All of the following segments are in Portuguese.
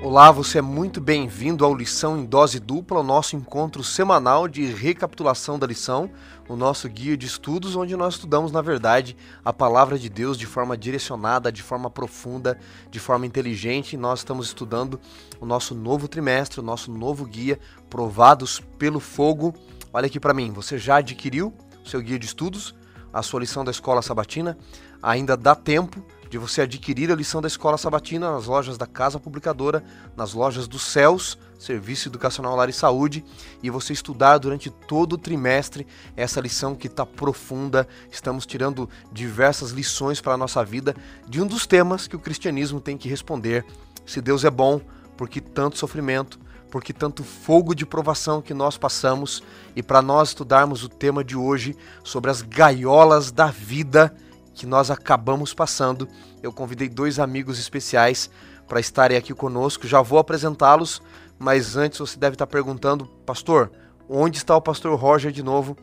Olá, você é muito bem-vindo ao Lição em Dose Dupla, o nosso encontro semanal de recapitulação da lição, o nosso guia de estudos, onde nós estudamos, na verdade, a palavra de Deus de forma direcionada, de forma profunda, de forma inteligente. Nós estamos estudando o nosso novo trimestre, o nosso novo guia, Provados pelo Fogo. Olha aqui para mim, você já adquiriu o seu guia de estudos, a sua lição da escola sabatina? Ainda dá tempo de você adquirir a lição da Escola Sabatina nas lojas da Casa Publicadora, nas lojas dos Céus, Serviço Educacional Lar e Saúde, e você estudar durante todo o trimestre essa lição que está profunda. Estamos tirando diversas lições para a nossa vida de um dos temas que o cristianismo tem que responder. Se Deus é bom, por que tanto sofrimento? Por que tanto fogo de provação que nós passamos? E para nós estudarmos o tema de hoje sobre as gaiolas da vida que nós acabamos passando, eu convidei dois amigos especiais para estarem aqui conosco. Já vou apresentá-los, mas antes você deve estar perguntando, pastor, onde está o pastor Roger de novo?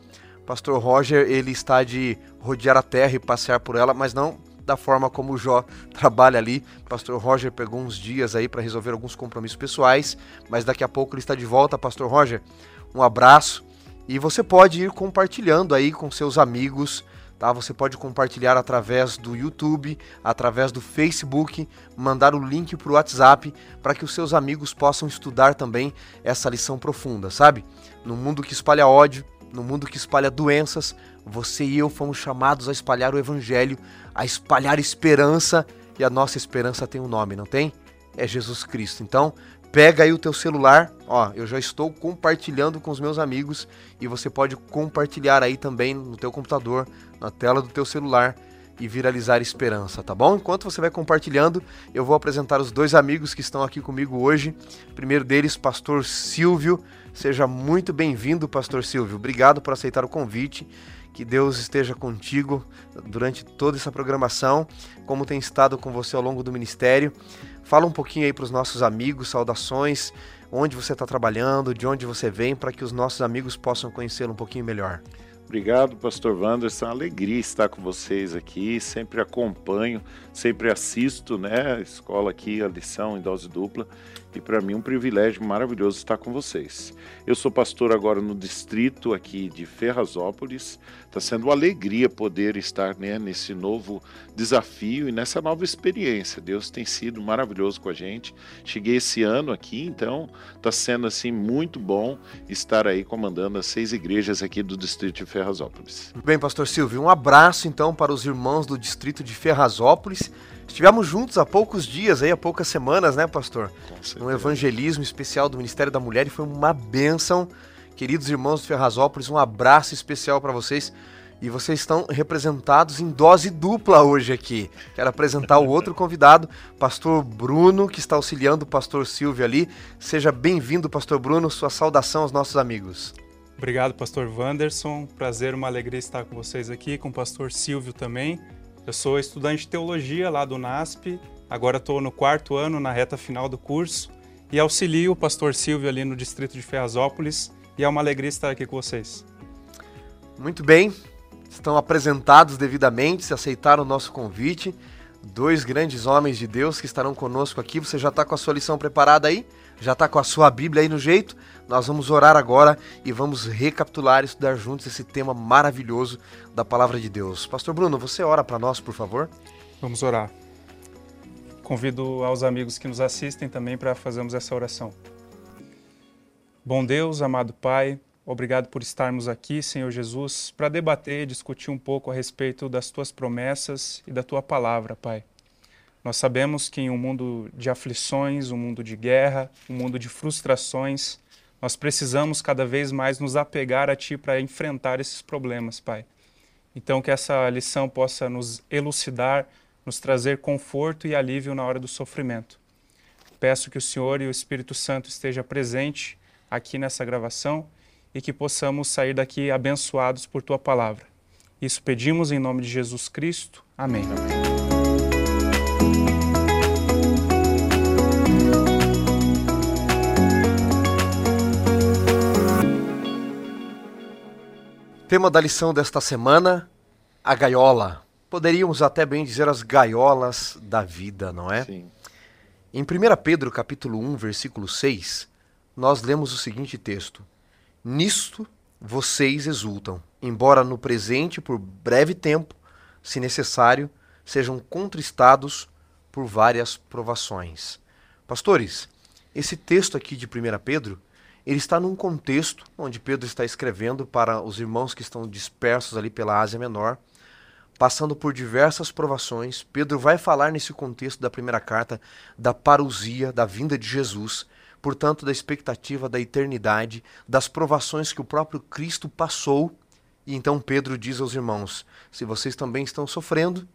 Pastor Roger, ele está de rodear a terra e passear por ela, mas não da forma como o Jó trabalha ali. Pastor Roger pegou uns dias aí para resolver alguns compromissos pessoais, mas daqui a pouco ele está de volta, Pastor Roger. Um abraço e você pode ir compartilhando aí com seus amigos Tá? Você pode compartilhar através do YouTube, através do Facebook, mandar o link para o WhatsApp para que os seus amigos possam estudar também essa lição profunda, sabe? No mundo que espalha ódio, no mundo que espalha doenças, você e eu fomos chamados a espalhar o Evangelho, a espalhar esperança, e a nossa esperança tem um nome, não tem? É Jesus Cristo. Então, pega aí o teu celular, ó, eu já estou compartilhando com os meus amigos e você pode compartilhar aí também no teu computador, na tela do teu celular e viralizar esperança, tá bom? Enquanto você vai compartilhando, eu vou apresentar os dois amigos que estão aqui comigo hoje. primeiro deles, pastor Silvio. Seja muito bem-vindo, pastor Silvio. Obrigado por aceitar o convite. Que Deus esteja contigo durante toda essa programação, como tem estado com você ao longo do ministério. Fala um pouquinho aí para os nossos amigos, saudações, onde você está trabalhando, de onde você vem, para que os nossos amigos possam conhecê-lo um pouquinho melhor. Obrigado, Pastor Wanderson. É uma alegria estar com vocês aqui. Sempre acompanho, sempre assisto, né? A escola aqui, a lição em dose dupla e para mim um privilégio maravilhoso estar com vocês. Eu sou pastor agora no distrito aqui de Ferrazópolis. Está sendo uma alegria poder estar né, nesse novo desafio e nessa nova experiência. Deus tem sido maravilhoso com a gente. Cheguei esse ano aqui, então está sendo assim muito bom estar aí comandando as seis igrejas aqui do distrito de Ferrazópolis. Bem, pastor Silvio, um abraço então para os irmãos do distrito de Ferrazópolis. Estivemos juntos há poucos dias, aí, há poucas semanas, né, pastor? Um evangelismo especial do Ministério da Mulher e foi uma bênção. Queridos irmãos de Ferrazópolis, um abraço especial para vocês. E vocês estão representados em dose dupla hoje aqui. Quero apresentar o outro convidado, pastor Bruno, que está auxiliando o pastor Silvio ali. Seja bem-vindo, pastor Bruno. Sua saudação aos nossos amigos. Obrigado, pastor Wanderson. Prazer, uma alegria estar com vocês aqui, com o pastor Silvio também. Eu sou estudante de teologia lá do NASP, agora estou no quarto ano, na reta final do curso, e auxilio o pastor Silvio ali no distrito de Ferrazópolis, e é uma alegria estar aqui com vocês. Muito bem, estão apresentados devidamente, se aceitaram o nosso convite. Dois grandes homens de Deus que estarão conosco aqui. Você já está com a sua lição preparada aí? Já está com a sua Bíblia aí no jeito? Nós vamos orar agora e vamos recapitular e estudar juntos esse tema maravilhoso da palavra de Deus. Pastor Bruno, você ora para nós, por favor? Vamos orar. Convido aos amigos que nos assistem também para fazermos essa oração. Bom Deus, amado Pai, obrigado por estarmos aqui, Senhor Jesus, para debater e discutir um pouco a respeito das tuas promessas e da tua palavra, Pai. Nós sabemos que em um mundo de aflições, um mundo de guerra, um mundo de frustrações, nós precisamos cada vez mais nos apegar a Ti para enfrentar esses problemas, Pai. Então, que essa lição possa nos elucidar, nos trazer conforto e alívio na hora do sofrimento. Peço que o Senhor e o Espírito Santo esteja presente aqui nessa gravação e que possamos sair daqui abençoados por Tua palavra. Isso pedimos em nome de Jesus Cristo. Amém. Amém. Tema da lição desta semana: a gaiola. Poderíamos até bem dizer as gaiolas da vida, não é? Sim. Em 1 Pedro capítulo 1, versículo 6, nós lemos o seguinte texto: Nisto vocês exultam, embora no presente, por breve tempo, se necessário, sejam contristados por várias provações. Pastores, esse texto aqui de 1 Pedro, ele está num contexto onde Pedro está escrevendo para os irmãos que estão dispersos ali pela Ásia Menor, passando por diversas provações. Pedro vai falar nesse contexto da primeira carta da parousia, da vinda de Jesus, portanto, da expectativa da eternidade, das provações que o próprio Cristo passou. E então Pedro diz aos irmãos: se vocês também estão sofrendo,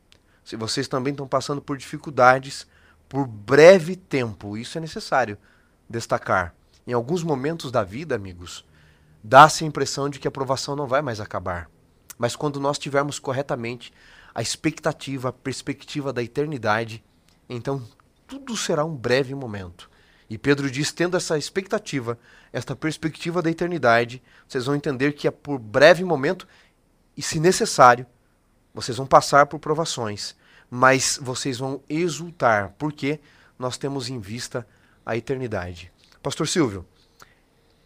se vocês também estão passando por dificuldades, por breve tempo, isso é necessário destacar. Em alguns momentos da vida, amigos, dá-se a impressão de que a provação não vai mais acabar. Mas quando nós tivermos corretamente a expectativa, a perspectiva da eternidade, então tudo será um breve momento. E Pedro diz: tendo essa expectativa, esta perspectiva da eternidade, vocês vão entender que é por breve momento e, se necessário, vocês vão passar por provações, mas vocês vão exultar, porque nós temos em vista a eternidade. Pastor Silvio,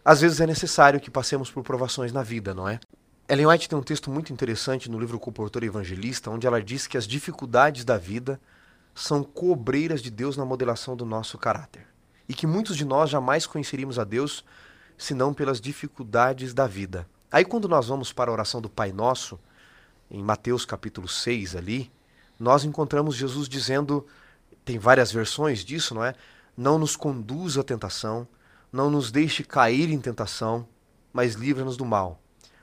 às vezes é necessário que passemos por provações na vida, não é? Ellen White tem um texto muito interessante no livro Comportor Evangelista, onde ela diz que as dificuldades da vida são cobreiras de Deus na modelação do nosso caráter. E que muitos de nós jamais conheceríamos a Deus senão pelas dificuldades da vida. Aí quando nós vamos para a oração do Pai Nosso, em Mateus capítulo 6 ali, nós encontramos Jesus dizendo, tem várias versões disso, não é? Não nos conduza à tentação, não nos deixe cair em tentação, mas livra-nos do mal.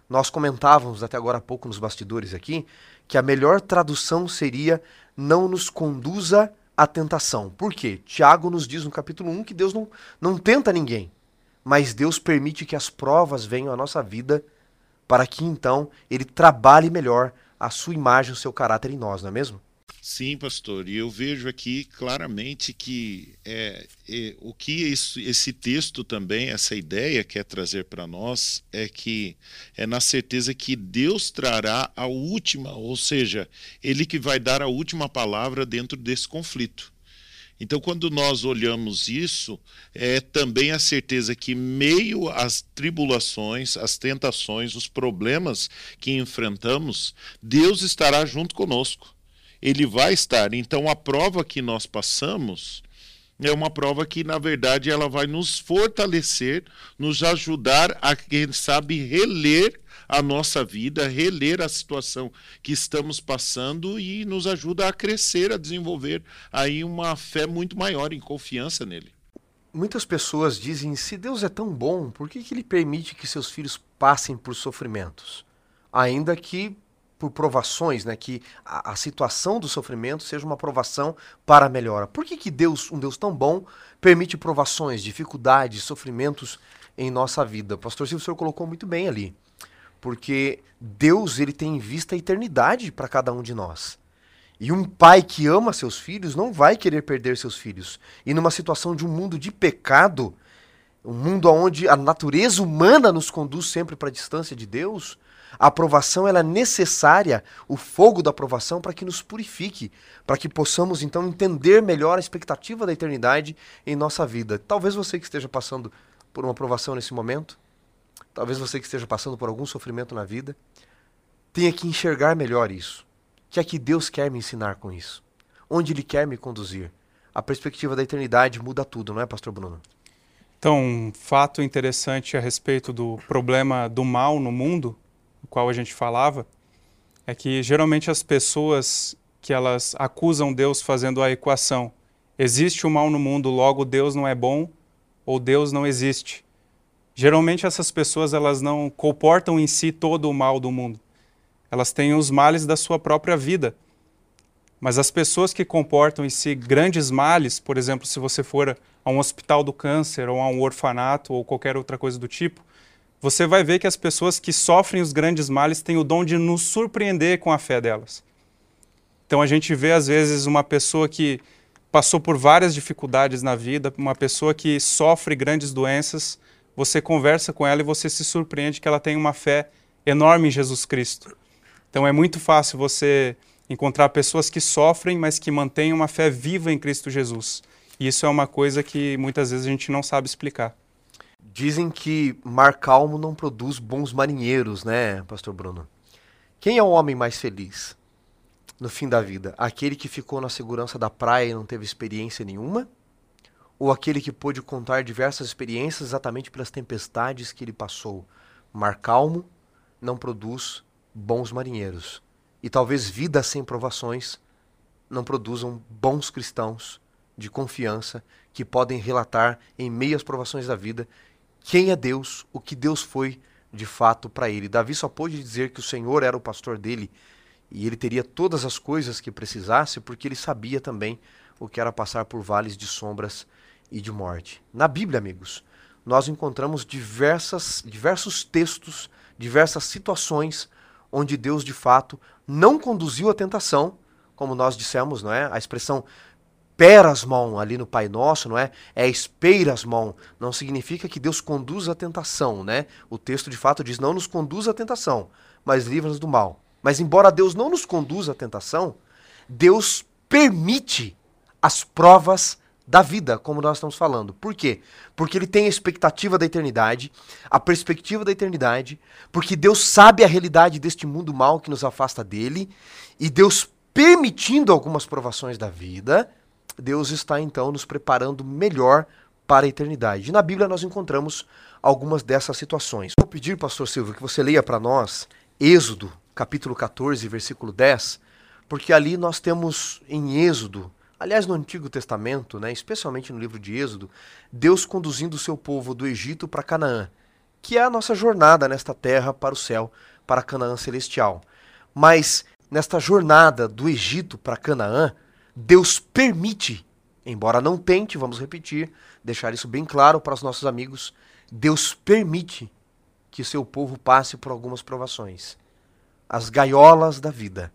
Nós comentávamos até agora há pouco nos bastidores aqui que a melhor tradução seria não nos conduza à tentação. Por quê? Tiago nos diz no capítulo 1 que Deus não, não tenta ninguém, mas Deus permite que as provas venham à nossa vida para que então ele trabalhe melhor a sua imagem, o seu caráter em nós, não é mesmo? Sim, pastor, e eu vejo aqui claramente que é, é o que isso, esse texto também, essa ideia quer trazer para nós é que é na certeza que Deus trará a última, ou seja, Ele que vai dar a última palavra dentro desse conflito. Então, quando nós olhamos isso, é também a certeza que, meio às tribulações, às tentações, os problemas que enfrentamos, Deus estará junto conosco ele vai estar. Então a prova que nós passamos é uma prova que, na verdade, ela vai nos fortalecer, nos ajudar a, quem sabe, reler a nossa vida, reler a situação que estamos passando e nos ajuda a crescer, a desenvolver aí uma fé muito maior em confiança nele. Muitas pessoas dizem: se Deus é tão bom, por que, que ele permite que seus filhos passem por sofrimentos? Ainda que por provações, né? Que a, a, situação do sofrimento seja uma provação para a melhora. Por que, que Deus, um Deus tão bom, permite provações, dificuldades, sofrimentos em nossa vida? Pastor Silvio, o senhor colocou muito bem ali. Porque Deus ele tem em vista a eternidade para cada um de nós. E um pai que ama seus filhos não vai querer perder seus filhos. E numa situação de um mundo de pecado, um mundo onde a natureza humana nos conduz sempre para a distância de Deus, a aprovação ela é necessária, o fogo da aprovação, para que nos purifique, para que possamos então entender melhor a expectativa da eternidade em nossa vida. Talvez você que esteja passando por uma aprovação nesse momento, talvez você que esteja passando por algum sofrimento na vida, tenha que enxergar melhor isso. O que é que Deus quer me ensinar com isso? Onde Ele quer me conduzir? A perspectiva da eternidade muda tudo, não é, Pastor Bruno? Então, um fato interessante a respeito do problema do mal no mundo qual a gente falava, é que geralmente as pessoas que elas acusam Deus fazendo a equação, existe o mal no mundo, logo Deus não é bom ou Deus não existe. Geralmente essas pessoas elas não comportam em si todo o mal do mundo. Elas têm os males da sua própria vida. Mas as pessoas que comportam em si grandes males, por exemplo, se você for a um hospital do câncer ou a um orfanato ou qualquer outra coisa do tipo, você vai ver que as pessoas que sofrem os grandes males têm o dom de nos surpreender com a fé delas. Então a gente vê às vezes uma pessoa que passou por várias dificuldades na vida, uma pessoa que sofre grandes doenças, você conversa com ela e você se surpreende que ela tem uma fé enorme em Jesus Cristo. Então é muito fácil você encontrar pessoas que sofrem, mas que mantêm uma fé viva em Cristo Jesus. Isso é uma coisa que muitas vezes a gente não sabe explicar. Dizem que mar calmo não produz bons marinheiros, né, Pastor Bruno? Quem é o homem mais feliz no fim da vida? Aquele que ficou na segurança da praia e não teve experiência nenhuma? Ou aquele que pôde contar diversas experiências exatamente pelas tempestades que ele passou? Mar calmo não produz bons marinheiros. E talvez vidas sem provações não produzam bons cristãos de confiança que podem relatar em meio às provações da vida quem é Deus, o que Deus foi de fato para ele. Davi só pôde dizer que o Senhor era o pastor dele e ele teria todas as coisas que precisasse porque ele sabia também o que era passar por vales de sombras e de morte. Na Bíblia, amigos, nós encontramos diversas, diversos textos, diversas situações onde Deus de fato não conduziu a tentação, como nós dissemos, não é? A expressão perasmon ali no Pai Nosso, não é? É esperasmon. Não significa que Deus conduz a tentação, né? O texto de fato diz: não nos conduz à tentação, mas livra-nos do mal. Mas embora Deus não nos conduza à tentação, Deus permite as provas da vida, como nós estamos falando. Por quê? Porque ele tem a expectativa da eternidade, a perspectiva da eternidade, porque Deus sabe a realidade deste mundo mal que nos afasta dele, e Deus permitindo algumas provações da vida, Deus está então nos preparando melhor para a eternidade. E na Bíblia nós encontramos algumas dessas situações. Vou pedir, pastor Silvio, que você leia para nós Êxodo, capítulo 14, versículo 10, porque ali nós temos em Êxodo, aliás no Antigo Testamento, né, especialmente no livro de Êxodo, Deus conduzindo o seu povo do Egito para Canaã, que é a nossa jornada nesta terra para o céu, para Canaã celestial. Mas nesta jornada do Egito para Canaã, Deus permite, embora não tente, vamos repetir, deixar isso bem claro para os nossos amigos, Deus permite que seu povo passe por algumas provações, as gaiolas da vida,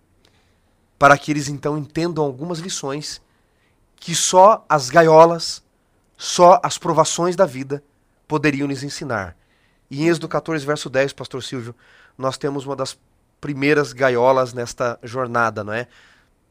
para que eles então entendam algumas lições que só as gaiolas, só as provações da vida poderiam lhes ensinar. E em Êxodo 14, verso 10, pastor Silvio, nós temos uma das primeiras gaiolas nesta jornada, não é?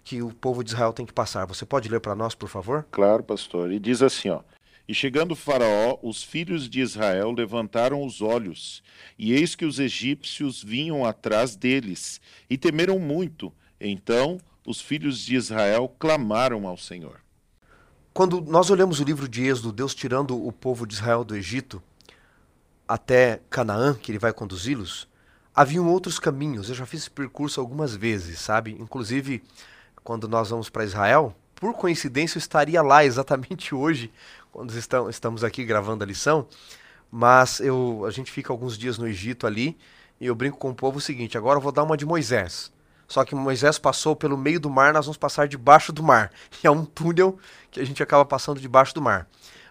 Que o povo de Israel tem que passar. Você pode ler para nós, por favor? Claro, pastor. E diz assim, ó: E chegando o Faraó, os filhos de Israel levantaram os olhos, e eis que os egípcios vinham atrás deles, e temeram muito. Então os filhos de Israel clamaram ao Senhor. Quando nós olhamos o livro de Êxodo, Deus tirando o povo de Israel do Egito até Canaã, que ele vai conduzi-los, haviam outros caminhos. Eu já fiz esse percurso algumas vezes, sabe? Inclusive, quando nós vamos para Israel, por coincidência eu estaria lá exatamente hoje, quando estamos aqui gravando a lição, mas eu, a gente fica alguns dias no Egito ali, e eu brinco com o povo o seguinte, agora eu vou dar uma de Moisés. Só que Moisés passou pelo meio do mar, nós vamos passar debaixo do mar. E é um túnel que a gente acaba passando debaixo do mar.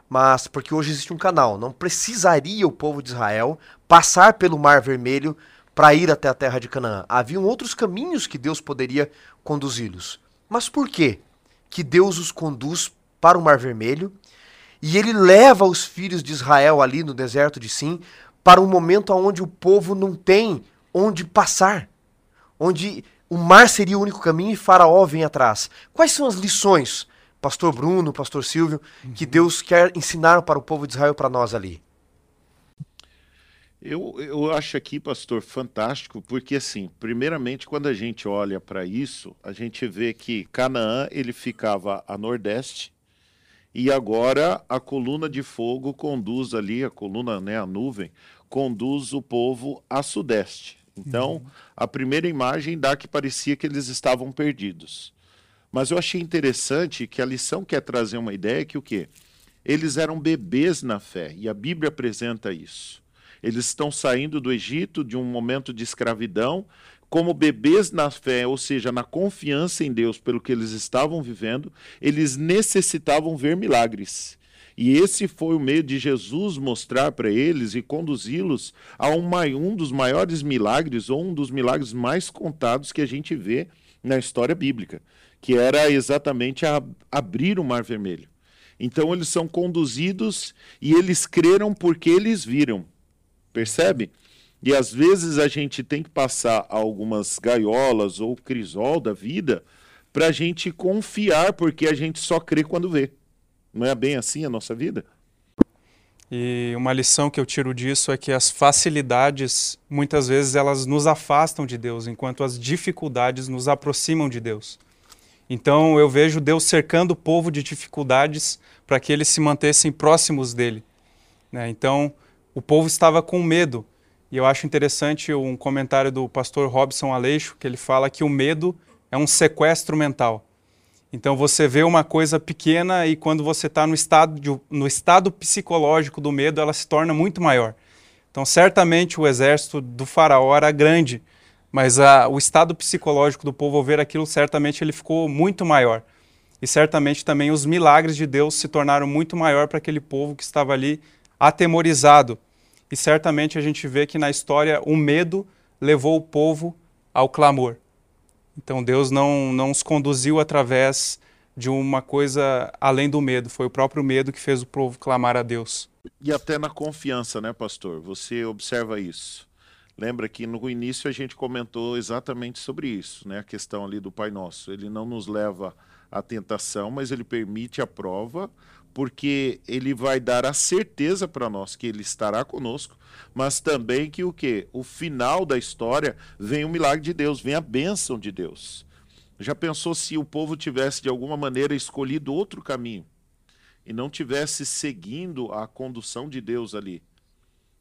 Mas porque hoje existe um canal, não precisaria o povo de Israel passar pelo Mar Vermelho para ir até a terra de Canaã. Haviam outros caminhos que Deus poderia conduzi-los. Mas por quê? Que Deus os conduz para o Mar Vermelho e ele leva os filhos de Israel ali no deserto de Sim para um momento onde o povo não tem onde passar, onde o mar seria o único caminho e Faraó vem atrás. Quais são as lições, Pastor Bruno, Pastor Silvio, que Deus quer ensinar para o povo de Israel para nós ali? Eu, eu acho aqui, pastor, fantástico, porque assim, primeiramente, quando a gente olha para isso, a gente vê que Canaã ele ficava a nordeste e agora a coluna de fogo conduz ali, a coluna, né, a nuvem, conduz o povo a sudeste. Então, uhum. a primeira imagem dá que parecia que eles estavam perdidos. Mas eu achei interessante que a lição quer trazer uma ideia que o quê? Eles eram bebês na fé, e a Bíblia apresenta isso. Eles estão saindo do Egito de um momento de escravidão, como bebês na fé, ou seja, na confiança em Deus pelo que eles estavam vivendo, eles necessitavam ver milagres. E esse foi o meio de Jesus mostrar para eles e conduzi-los a um, um dos maiores milagres, ou um dos milagres mais contados que a gente vê na história bíblica, que era exatamente a, abrir o Mar Vermelho. Então eles são conduzidos e eles creram porque eles viram. Percebe? E às vezes a gente tem que passar algumas gaiolas ou crisol da vida para a gente confiar, porque a gente só crê quando vê. Não é bem assim a nossa vida? E uma lição que eu tiro disso é que as facilidades, muitas vezes, elas nos afastam de Deus, enquanto as dificuldades nos aproximam de Deus. Então eu vejo Deus cercando o povo de dificuldades para que eles se mantessem próximos dele. Né? Então o povo estava com medo. E eu acho interessante um comentário do pastor Robson Aleixo, que ele fala que o medo é um sequestro mental. Então você vê uma coisa pequena e quando você está no estado, no estado psicológico do medo, ela se torna muito maior. Então certamente o exército do faraó era grande, mas a, o estado psicológico do povo ao ver aquilo, certamente ele ficou muito maior. E certamente também os milagres de Deus se tornaram muito maior para aquele povo que estava ali atemorizado. E certamente a gente vê que na história o medo levou o povo ao clamor. Então Deus não, não os conduziu através de uma coisa além do medo, foi o próprio medo que fez o povo clamar a Deus. E até na confiança, né, pastor? Você observa isso. Lembra que no início a gente comentou exatamente sobre isso, né? A questão ali do Pai Nosso. Ele não nos leva à tentação, mas ele permite a prova porque ele vai dar a certeza para nós que ele estará conosco, mas também que o que? O final da história vem o milagre de Deus, vem a bênção de Deus. Já pensou se o povo tivesse de alguma maneira escolhido outro caminho e não tivesse seguindo a condução de Deus ali?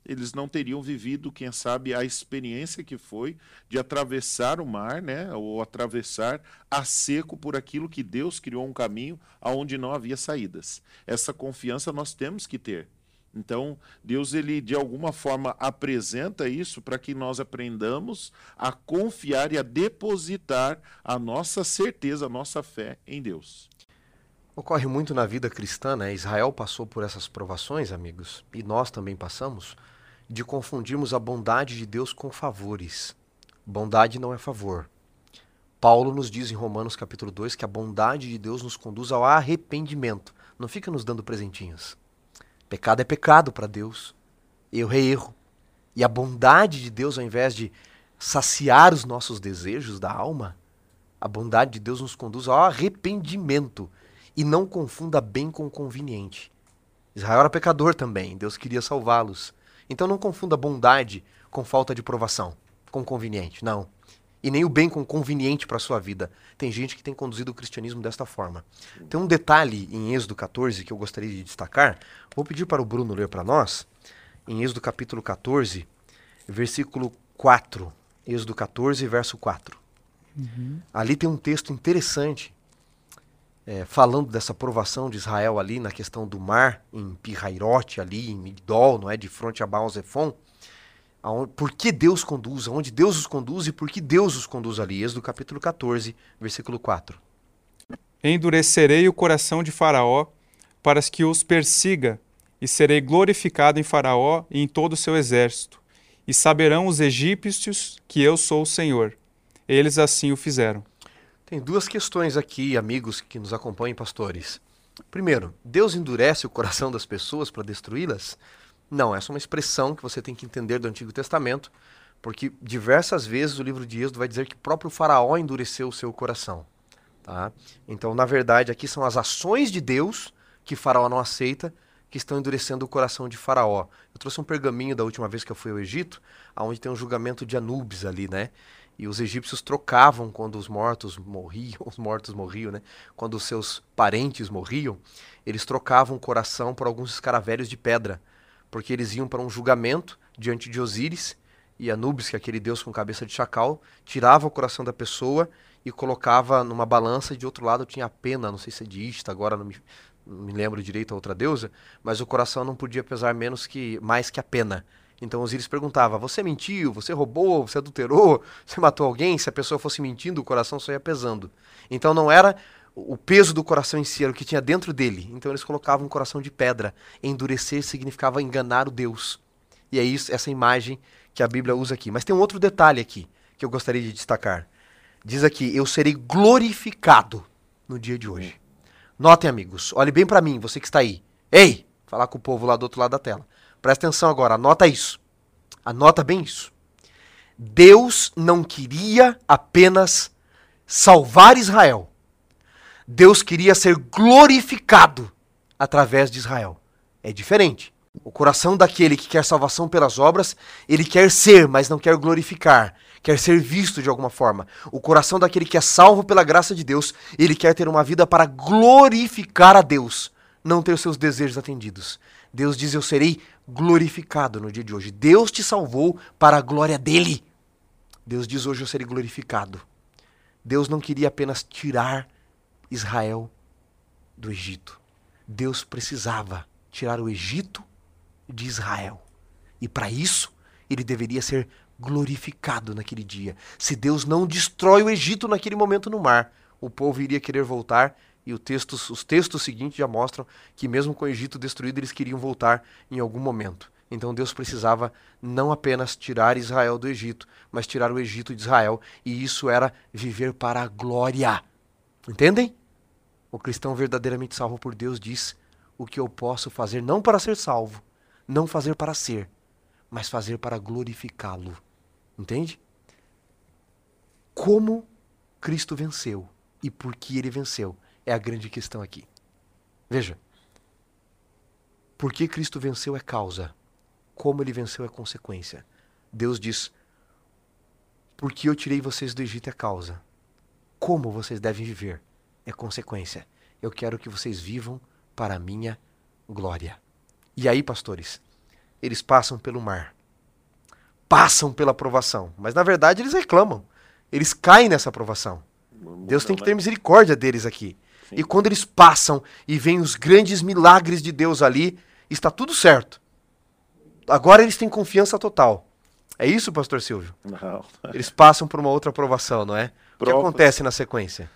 Eles não teriam vivido, quem sabe, a experiência que foi de atravessar o mar, né, ou atravessar a seco por aquilo que Deus criou um caminho aonde não havia saídas. Essa confiança nós temos que ter. Então, Deus ele de alguma forma apresenta isso para que nós aprendamos a confiar e a depositar a nossa certeza, a nossa fé em Deus. Ocorre muito na vida cristã, né? Israel passou por essas provações, amigos, e nós também passamos de confundirmos a bondade de Deus com favores. Bondade não é favor. Paulo nos diz em Romanos capítulo 2 que a bondade de Deus nos conduz ao arrependimento. Não fica nos dando presentinhos. Pecado é pecado para Deus. Erro é erro. E a bondade de Deus, ao invés de saciar os nossos desejos da alma, a bondade de Deus nos conduz ao arrependimento. E não confunda bem com conveniente. Israel era pecador também, Deus queria salvá-los. Então não confunda bondade com falta de provação, com conveniente. Não. E nem o bem com conveniente para a sua vida. Tem gente que tem conduzido o cristianismo desta forma. Tem um detalhe em Êxodo 14 que eu gostaria de destacar. Vou pedir para o Bruno ler para nós. Em Êxodo capítulo 14, versículo 4. Êxodo 14, verso 4. Uhum. Ali tem um texto interessante é, falando dessa provação de Israel ali na questão do mar, em Pirairote ali, em Migdol, não é? De fronte a Baal. Aonde, por que Deus conduz, aonde Deus os conduz e por que Deus os conduz ali. Êxodo capítulo 14, versículo 4. Endurecerei o coração de Faraó para que os persiga, e serei glorificado em Faraó e em todo o seu exército. E saberão os egípcios que eu sou o Senhor. Eles assim o fizeram. Tem duas questões aqui, amigos que nos acompanham, pastores. Primeiro, Deus endurece o coração das pessoas para destruí-las? Não, essa é uma expressão que você tem que entender do Antigo Testamento, porque diversas vezes o livro de Êxodo vai dizer que o próprio Faraó endureceu o seu coração. Tá? Então, na verdade, aqui são as ações de Deus que Faraó não aceita que estão endurecendo o coração de Faraó. Eu trouxe um pergaminho da última vez que eu fui ao Egito, onde tem um julgamento de Anubis ali, né? E os egípcios trocavam quando os mortos morriam, os mortos morriam, né? Quando os seus parentes morriam, eles trocavam o coração por alguns escaravelhos de pedra, porque eles iam para um julgamento diante de Osíris e Anubis, que é aquele deus com cabeça de chacal, tirava o coração da pessoa e colocava numa balança e de outro lado tinha a pena, não sei se é de Ista, agora não me, não me lembro direito a outra deusa, mas o coração não podia pesar menos que mais que a pena. Então Osíris perguntava: Você mentiu? Você roubou? Você adulterou? Você matou alguém? Se a pessoa fosse mentindo, o coração só ia pesando. Então não era o peso do coração em si, era o que tinha dentro dele. Então eles colocavam um coração de pedra. Endurecer significava enganar o Deus. E é isso, essa imagem que a Bíblia usa aqui. Mas tem um outro detalhe aqui que eu gostaria de destacar. Diz aqui: Eu serei glorificado no dia de hoje. Notem, amigos, olhe bem para mim, você que está aí. Ei, falar com o povo lá do outro lado da tela. Presta atenção agora, anota isso. Anota bem isso. Deus não queria apenas salvar Israel. Deus queria ser glorificado através de Israel. É diferente. O coração daquele que quer salvação pelas obras, ele quer ser, mas não quer glorificar, quer ser visto de alguma forma. O coração daquele que é salvo pela graça de Deus, ele quer ter uma vida para glorificar a Deus, não ter seus desejos atendidos. Deus diz: Eu serei glorificado no dia de hoje. Deus te salvou para a glória dele. Deus diz: Hoje eu serei glorificado. Deus não queria apenas tirar Israel do Egito. Deus precisava tirar o Egito de Israel. E para isso, ele deveria ser glorificado naquele dia. Se Deus não destrói o Egito naquele momento no mar, o povo iria querer voltar e texto, os textos seguintes já mostram que mesmo com o Egito destruído, eles queriam voltar em algum momento. Então Deus precisava não apenas tirar Israel do Egito, mas tirar o Egito de Israel, e isso era viver para a glória. Entendem? O cristão verdadeiramente salvo por Deus diz: o que eu posso fazer não para ser salvo, não fazer para ser, mas fazer para glorificá-lo. Entende? Como Cristo venceu e por que ele venceu é a grande questão aqui. Veja. Por que Cristo venceu é causa, como ele venceu é consequência. Deus diz: Porque eu tirei vocês do Egito é causa. Como vocês devem viver é consequência. Eu quero que vocês vivam para a minha glória. E aí, pastores, eles passam pelo mar. Passam pela provação. Mas na verdade eles reclamam. Eles caem nessa provação. Deus tem que ter misericórdia deles aqui. Sim. E quando eles passam e veem os grandes milagres de Deus ali, está tudo certo. Agora eles têm confiança total. É isso, pastor Silvio? Não. Eles passam por uma outra aprovação, não é? O que acontece na sequência?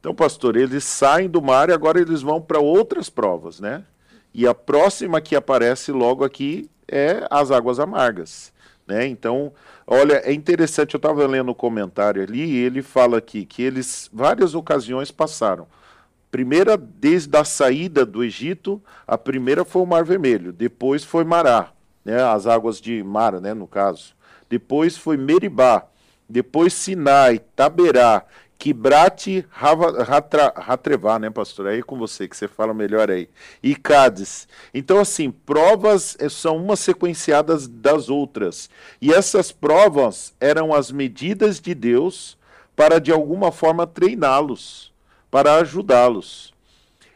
Então, pastor, eles saem do mar e agora eles vão para outras provas, né? E a próxima que aparece logo aqui é as águas amargas. Né? Então, olha, é interessante, eu estava lendo o um comentário ali e ele fala aqui que eles, várias ocasiões passaram. Primeira, desde a saída do Egito, a primeira foi o Mar Vermelho, depois foi Mará, né? as águas de Mara, né, no caso. Depois foi Meribá, depois Sinai, Taberá, Kibrate Ratrevá, né, pastor? Aí é com você, que você fala melhor aí. E Cádiz. Então, assim, provas eh, são umas sequenciadas das outras. E essas provas eram as medidas de Deus para, de alguma forma, treiná-los, para ajudá-los.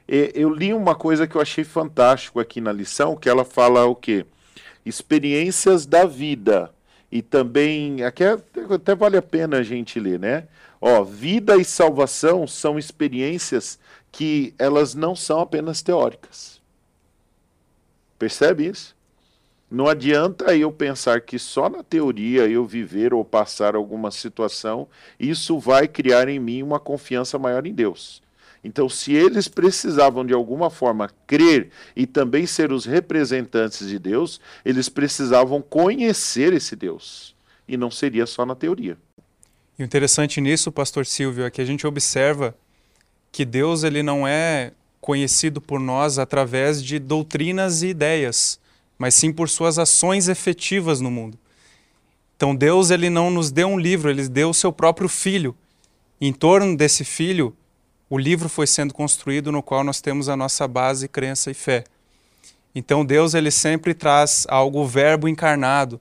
Eu li uma coisa que eu achei fantástico aqui na lição, que ela fala o quê? Experiências da vida. E também, aqui é, até vale a pena a gente ler, né? Ó, vida e salvação são experiências que elas não são apenas teóricas. Percebe isso? Não adianta eu pensar que só na teoria eu viver ou passar alguma situação, isso vai criar em mim uma confiança maior em Deus. Então, se eles precisavam de alguma forma crer e também ser os representantes de Deus, eles precisavam conhecer esse Deus. E não seria só na teoria. E interessante nisso, pastor Silvio, é que a gente observa que Deus ele não é conhecido por nós através de doutrinas e ideias, mas sim por suas ações efetivas no mundo. Então Deus ele não nos deu um livro, ele deu o seu próprio filho. Em torno desse filho, o livro foi sendo construído no qual nós temos a nossa base, crença e fé. Então Deus ele sempre traz algo verbo encarnado.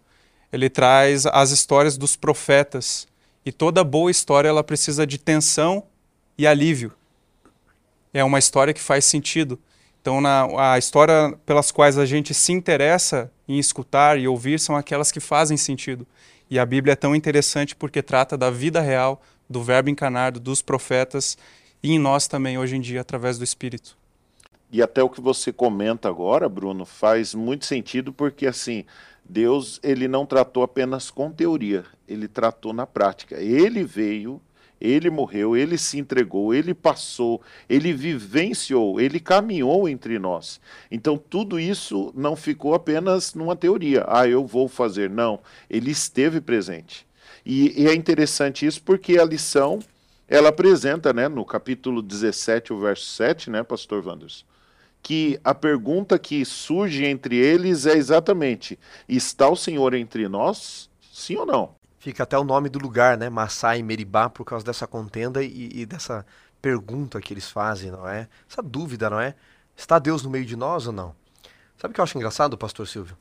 Ele traz as histórias dos profetas e toda boa história ela precisa de tensão e alívio. É uma história que faz sentido. Então, na, a história pelas quais a gente se interessa em escutar e ouvir são aquelas que fazem sentido. E a Bíblia é tão interessante porque trata da vida real, do Verbo encarnado, dos profetas e em nós também hoje em dia através do Espírito. E até o que você comenta agora, Bruno, faz muito sentido porque assim Deus ele não tratou apenas com teoria, ele tratou na prática. Ele veio, ele morreu, ele se entregou, ele passou, ele vivenciou, ele caminhou entre nós. Então tudo isso não ficou apenas numa teoria. Ah, eu vou fazer. Não, ele esteve presente. E, e é interessante isso porque a lição ela apresenta, né, no capítulo 17, o verso 7, né, pastor Wanderson? que a pergunta que surge entre eles é exatamente: está o Senhor entre nós? Sim ou não? Fica até o nome do lugar, né? Massá e Meribá, por causa dessa contenda e, e, dessa pergunta que eles fazem, não é? Essa dúvida, não é? Está Deus no meio de nós ou não? Sabe o que eu acho engraçado, pastor Silvio?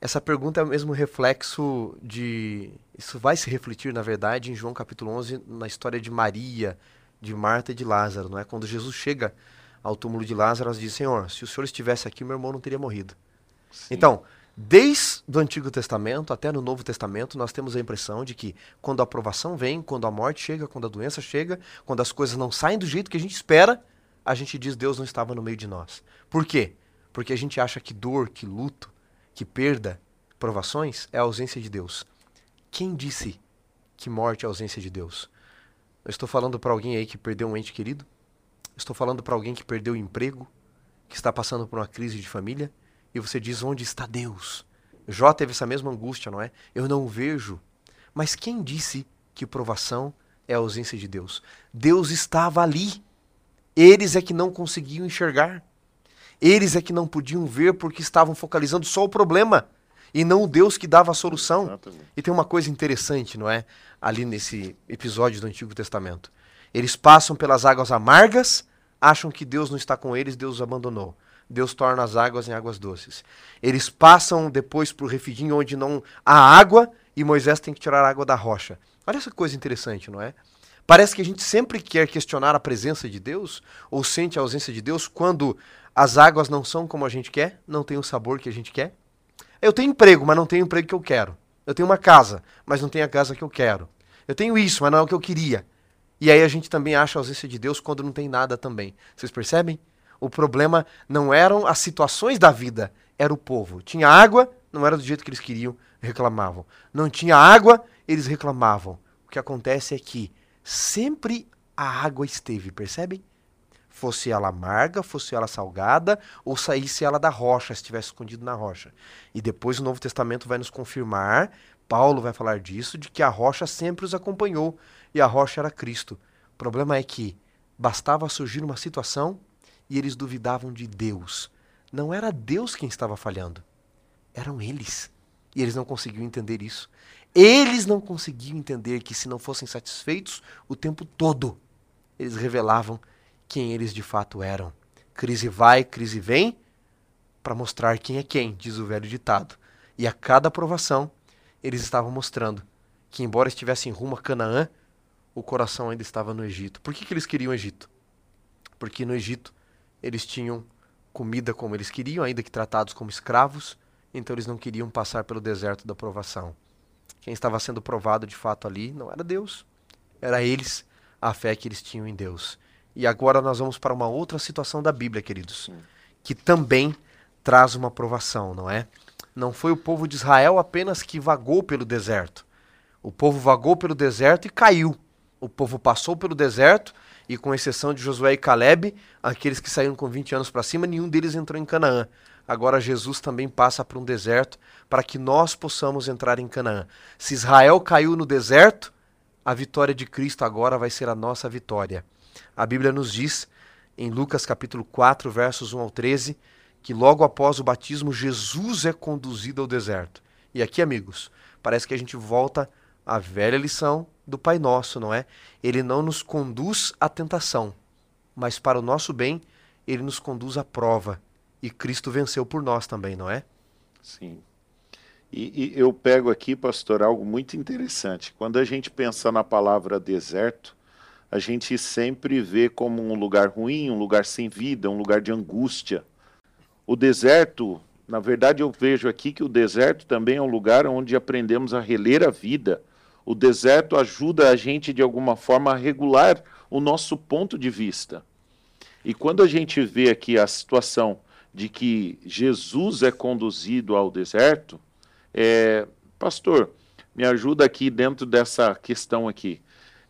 Essa pergunta é o mesmo reflexo de. Isso vai se refletir, na verdade, em João capítulo 11, na história de Maria, de Marta e de Lázaro, não é? Quando Jesus chega ao túmulo de Lázaro, ela diz: Senhor, se o senhor estivesse aqui, meu irmão não teria morrido. Sim. Então, desde o Antigo Testamento até no Novo Testamento, nós temos a impressão de que quando a aprovação vem, quando a morte chega, quando a doença chega, quando as coisas não saem do jeito que a gente espera, a gente diz Deus não estava no meio de nós. Por quê? Porque a gente acha que dor, que luto, que perda, provações é a ausência de Deus. Quem disse que morte é a ausência de Deus? Eu estou falando para alguém aí que perdeu um ente querido? Estou falando para alguém que perdeu o emprego, que está passando por uma crise de família, e você diz: onde está Deus? Jó teve essa mesma angústia, não é? Eu não vejo. Mas quem disse que provação é a ausência de Deus? Deus estava ali. Eles é que não conseguiam enxergar. Eles é que não podiam ver porque estavam focalizando só o problema e não o Deus que dava a solução. Exatamente. E tem uma coisa interessante, não é? Ali nesse episódio do Antigo Testamento. Eles passam pelas águas amargas, acham que Deus não está com eles, Deus os abandonou. Deus torna as águas em águas doces. Eles passam depois por Refidim, onde não há água, e Moisés tem que tirar a água da rocha. Olha essa coisa interessante, não é? Parece que a gente sempre quer questionar a presença de Deus, ou sente a ausência de Deus, quando as águas não são como a gente quer, não tem o sabor que a gente quer. Eu tenho emprego, mas não tenho o emprego que eu quero. Eu tenho uma casa, mas não tenho a casa que eu quero. Eu tenho isso, mas não é o que eu queria. E aí a gente também acha a ausência de Deus quando não tem nada também. Vocês percebem? O problema não eram as situações da vida, era o povo. Tinha água, não era do jeito que eles queriam, reclamavam. Não tinha água, eles reclamavam. O que acontece é que sempre a água esteve, percebem? Fosse ela amarga, fosse ela salgada, ou saísse ela da rocha, estivesse escondido na rocha. E depois o Novo Testamento vai nos confirmar, Paulo vai falar disso, de que a rocha sempre os acompanhou e a rocha era Cristo. O problema é que bastava surgir uma situação e eles duvidavam de Deus. Não era Deus quem estava falhando, eram eles. E eles não conseguiam entender isso. Eles não conseguiam entender que, se não fossem satisfeitos o tempo todo, eles revelavam quem eles de fato eram. Crise vai, crise vem, para mostrar quem é quem, diz o velho ditado. E a cada aprovação, eles estavam mostrando que, embora estivessem rumo a Canaã, o coração ainda estava no Egito. Por que, que eles queriam o Egito? Porque no Egito eles tinham comida como eles queriam, ainda que tratados como escravos, então eles não queriam passar pelo deserto da provação. Quem estava sendo provado de fato ali não era Deus, era eles, a fé que eles tinham em Deus. E agora nós vamos para uma outra situação da Bíblia, queridos, que também traz uma provação, não é? Não foi o povo de Israel apenas que vagou pelo deserto. O povo vagou pelo deserto e caiu o povo passou pelo deserto e, com exceção de Josué e Caleb, aqueles que saíram com 20 anos para cima, nenhum deles entrou em Canaã. Agora Jesus também passa por um deserto para que nós possamos entrar em Canaã. Se Israel caiu no deserto, a vitória de Cristo agora vai ser a nossa vitória. A Bíblia nos diz, em Lucas capítulo 4, versos 1 ao 13, que logo após o batismo Jesus é conduzido ao deserto. E aqui, amigos, parece que a gente volta à velha lição do Pai Nosso, não é? Ele não nos conduz à tentação, mas para o nosso bem, ele nos conduz à prova. E Cristo venceu por nós também, não é? Sim. E, e eu pego aqui, pastor, algo muito interessante. Quando a gente pensa na palavra deserto, a gente sempre vê como um lugar ruim, um lugar sem vida, um lugar de angústia. O deserto, na verdade, eu vejo aqui que o deserto também é um lugar onde aprendemos a reler a vida, o deserto ajuda a gente, de alguma forma, a regular o nosso ponto de vista. E quando a gente vê aqui a situação de que Jesus é conduzido ao deserto, é, pastor, me ajuda aqui dentro dessa questão aqui.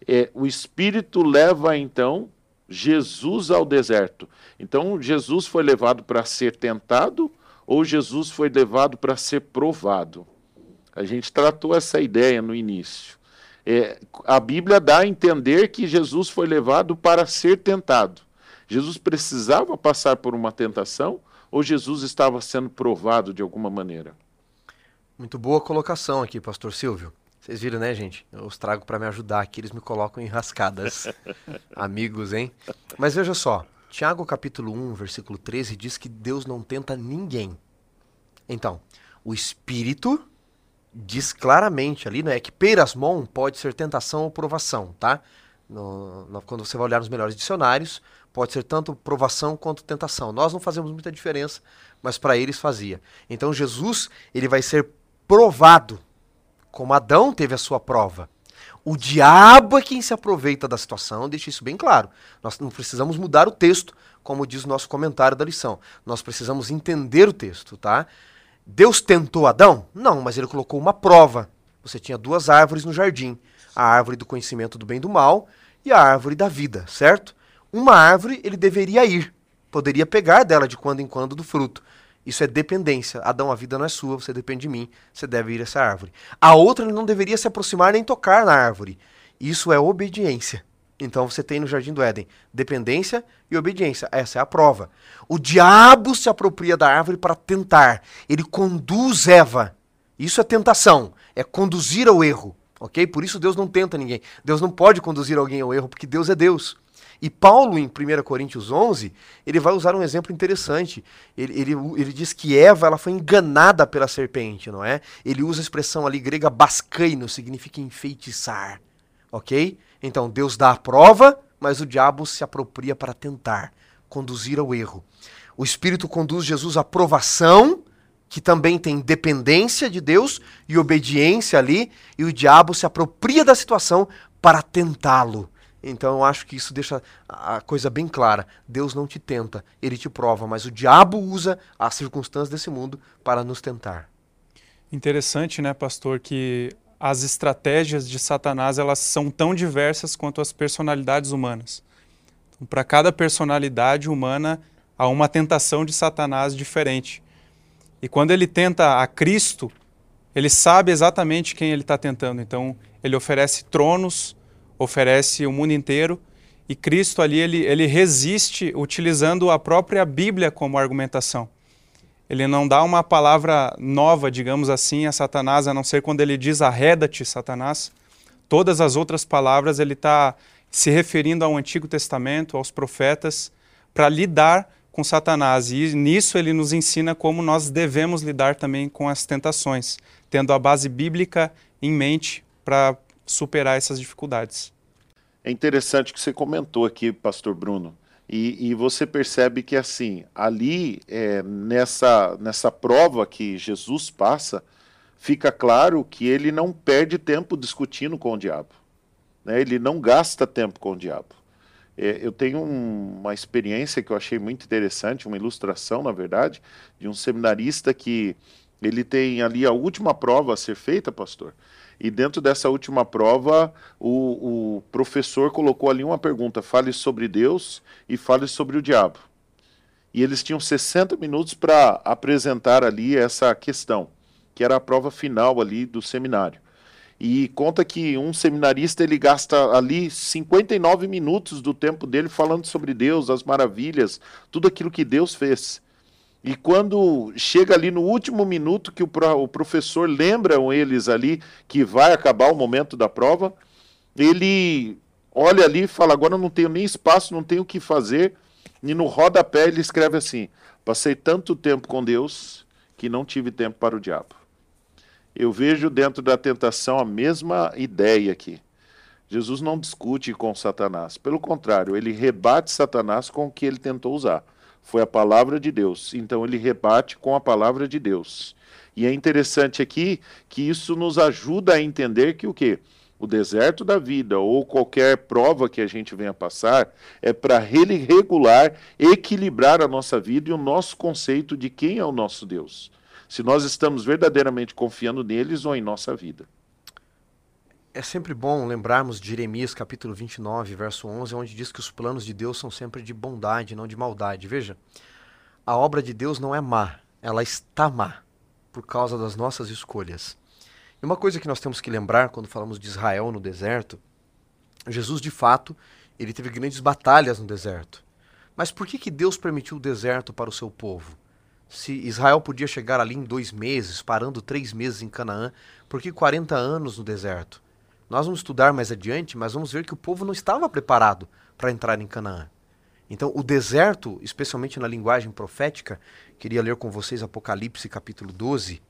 É, o Espírito leva então Jesus ao deserto. Então Jesus foi levado para ser tentado ou Jesus foi levado para ser provado? A gente tratou essa ideia no início. É, a Bíblia dá a entender que Jesus foi levado para ser tentado. Jesus precisava passar por uma tentação ou Jesus estava sendo provado de alguma maneira? Muito boa colocação aqui, pastor Silvio. Vocês viram, né, gente? Eu os trago para me ajudar aqui, eles me colocam em rascadas. Amigos, hein? Mas veja só, Tiago capítulo 1, versículo 13 diz que Deus não tenta ninguém. Então, o espírito diz claramente ali, né, que perasmon pode ser tentação ou provação, tá? No, no, quando você vai olhar nos melhores dicionários, pode ser tanto provação quanto tentação. Nós não fazemos muita diferença, mas para eles fazia. Então Jesus, ele vai ser provado, como Adão teve a sua prova. O diabo é quem se aproveita da situação, deixa isso bem claro. Nós não precisamos mudar o texto, como diz o nosso comentário da lição. Nós precisamos entender o texto, tá? Deus tentou Adão? Não, mas ele colocou uma prova. Você tinha duas árvores no jardim: a árvore do conhecimento do bem e do mal e a árvore da vida, certo? Uma árvore ele deveria ir, poderia pegar dela de quando em quando do fruto. Isso é dependência. Adão, a vida não é sua, você depende de mim, você deve ir a essa árvore. A outra, ele não deveria se aproximar nem tocar na árvore. Isso é obediência. Então você tem no Jardim do Éden dependência e obediência. Essa é a prova. O diabo se apropria da árvore para tentar. Ele conduz Eva. Isso é tentação. É conduzir ao erro. Ok? Por isso Deus não tenta ninguém. Deus não pode conduzir alguém ao erro, porque Deus é Deus. E Paulo, em 1 Coríntios 11, ele vai usar um exemplo interessante. Ele, ele, ele diz que Eva ela foi enganada pela serpente, não é? Ele usa a expressão ali grega bascaino, significa enfeitiçar. Ok? Então, Deus dá a prova, mas o diabo se apropria para tentar, conduzir ao erro. O Espírito conduz Jesus à provação, que também tem dependência de Deus e obediência ali, e o diabo se apropria da situação para tentá-lo. Então eu acho que isso deixa a coisa bem clara. Deus não te tenta, ele te prova, mas o diabo usa as circunstâncias desse mundo para nos tentar. Interessante, né, pastor, que as estratégias de Satanás elas são tão diversas quanto as personalidades humanas. Então, para cada personalidade humana há uma tentação de Satanás diferente. E quando ele tenta a Cristo, ele sabe exatamente quem ele está tentando. Então, ele oferece tronos, oferece o mundo inteiro e Cristo ali ele, ele resiste utilizando a própria Bíblia como argumentação. Ele não dá uma palavra nova, digamos assim, a Satanás, a não ser quando ele diz arreda-te, Satanás. Todas as outras palavras ele está se referindo ao Antigo Testamento, aos profetas, para lidar com Satanás. E nisso ele nos ensina como nós devemos lidar também com as tentações, tendo a base bíblica em mente para superar essas dificuldades. É interessante que você comentou aqui, Pastor Bruno, e, e você percebe que assim, ali é, nessa, nessa prova que Jesus passa, fica claro que ele não perde tempo discutindo com o diabo. Né? Ele não gasta tempo com o diabo. É, eu tenho um, uma experiência que eu achei muito interessante, uma ilustração, na verdade, de um seminarista que ele tem ali a última prova a ser feita, pastor, e dentro dessa última prova, o, o professor colocou ali uma pergunta: fale sobre Deus e fale sobre o diabo. E eles tinham 60 minutos para apresentar ali essa questão, que era a prova final ali do seminário. E conta que um seminarista ele gasta ali 59 minutos do tempo dele falando sobre Deus, as maravilhas, tudo aquilo que Deus fez. E quando chega ali no último minuto que o, o professor lembra eles ali que vai acabar o momento da prova, ele olha ali e fala: agora não tenho nem espaço, não tenho o que fazer. E no rodapé ele escreve assim: passei tanto tempo com Deus que não tive tempo para o diabo. Eu vejo dentro da tentação a mesma ideia aqui. Jesus não discute com Satanás, pelo contrário, ele rebate Satanás com o que ele tentou usar foi a palavra de Deus. Então ele rebate com a palavra de Deus. E é interessante aqui que isso nos ajuda a entender que o quê? O deserto da vida ou qualquer prova que a gente venha passar é para regular, equilibrar a nossa vida e o nosso conceito de quem é o nosso Deus. Se nós estamos verdadeiramente confiando neles ou em nossa vida. É sempre bom lembrarmos de Jeremias capítulo 29, verso 11, onde diz que os planos de Deus são sempre de bondade, não de maldade. Veja, a obra de Deus não é má, ela está má por causa das nossas escolhas. E uma coisa que nós temos que lembrar quando falamos de Israel no deserto, Jesus de fato, ele teve grandes batalhas no deserto. Mas por que, que Deus permitiu o deserto para o seu povo? Se Israel podia chegar ali em dois meses, parando três meses em Canaã, por que 40 anos no deserto? Nós vamos estudar mais adiante, mas vamos ver que o povo não estava preparado para entrar em Canaã. Então, o deserto, especialmente na linguagem profética, queria ler com vocês Apocalipse capítulo 12.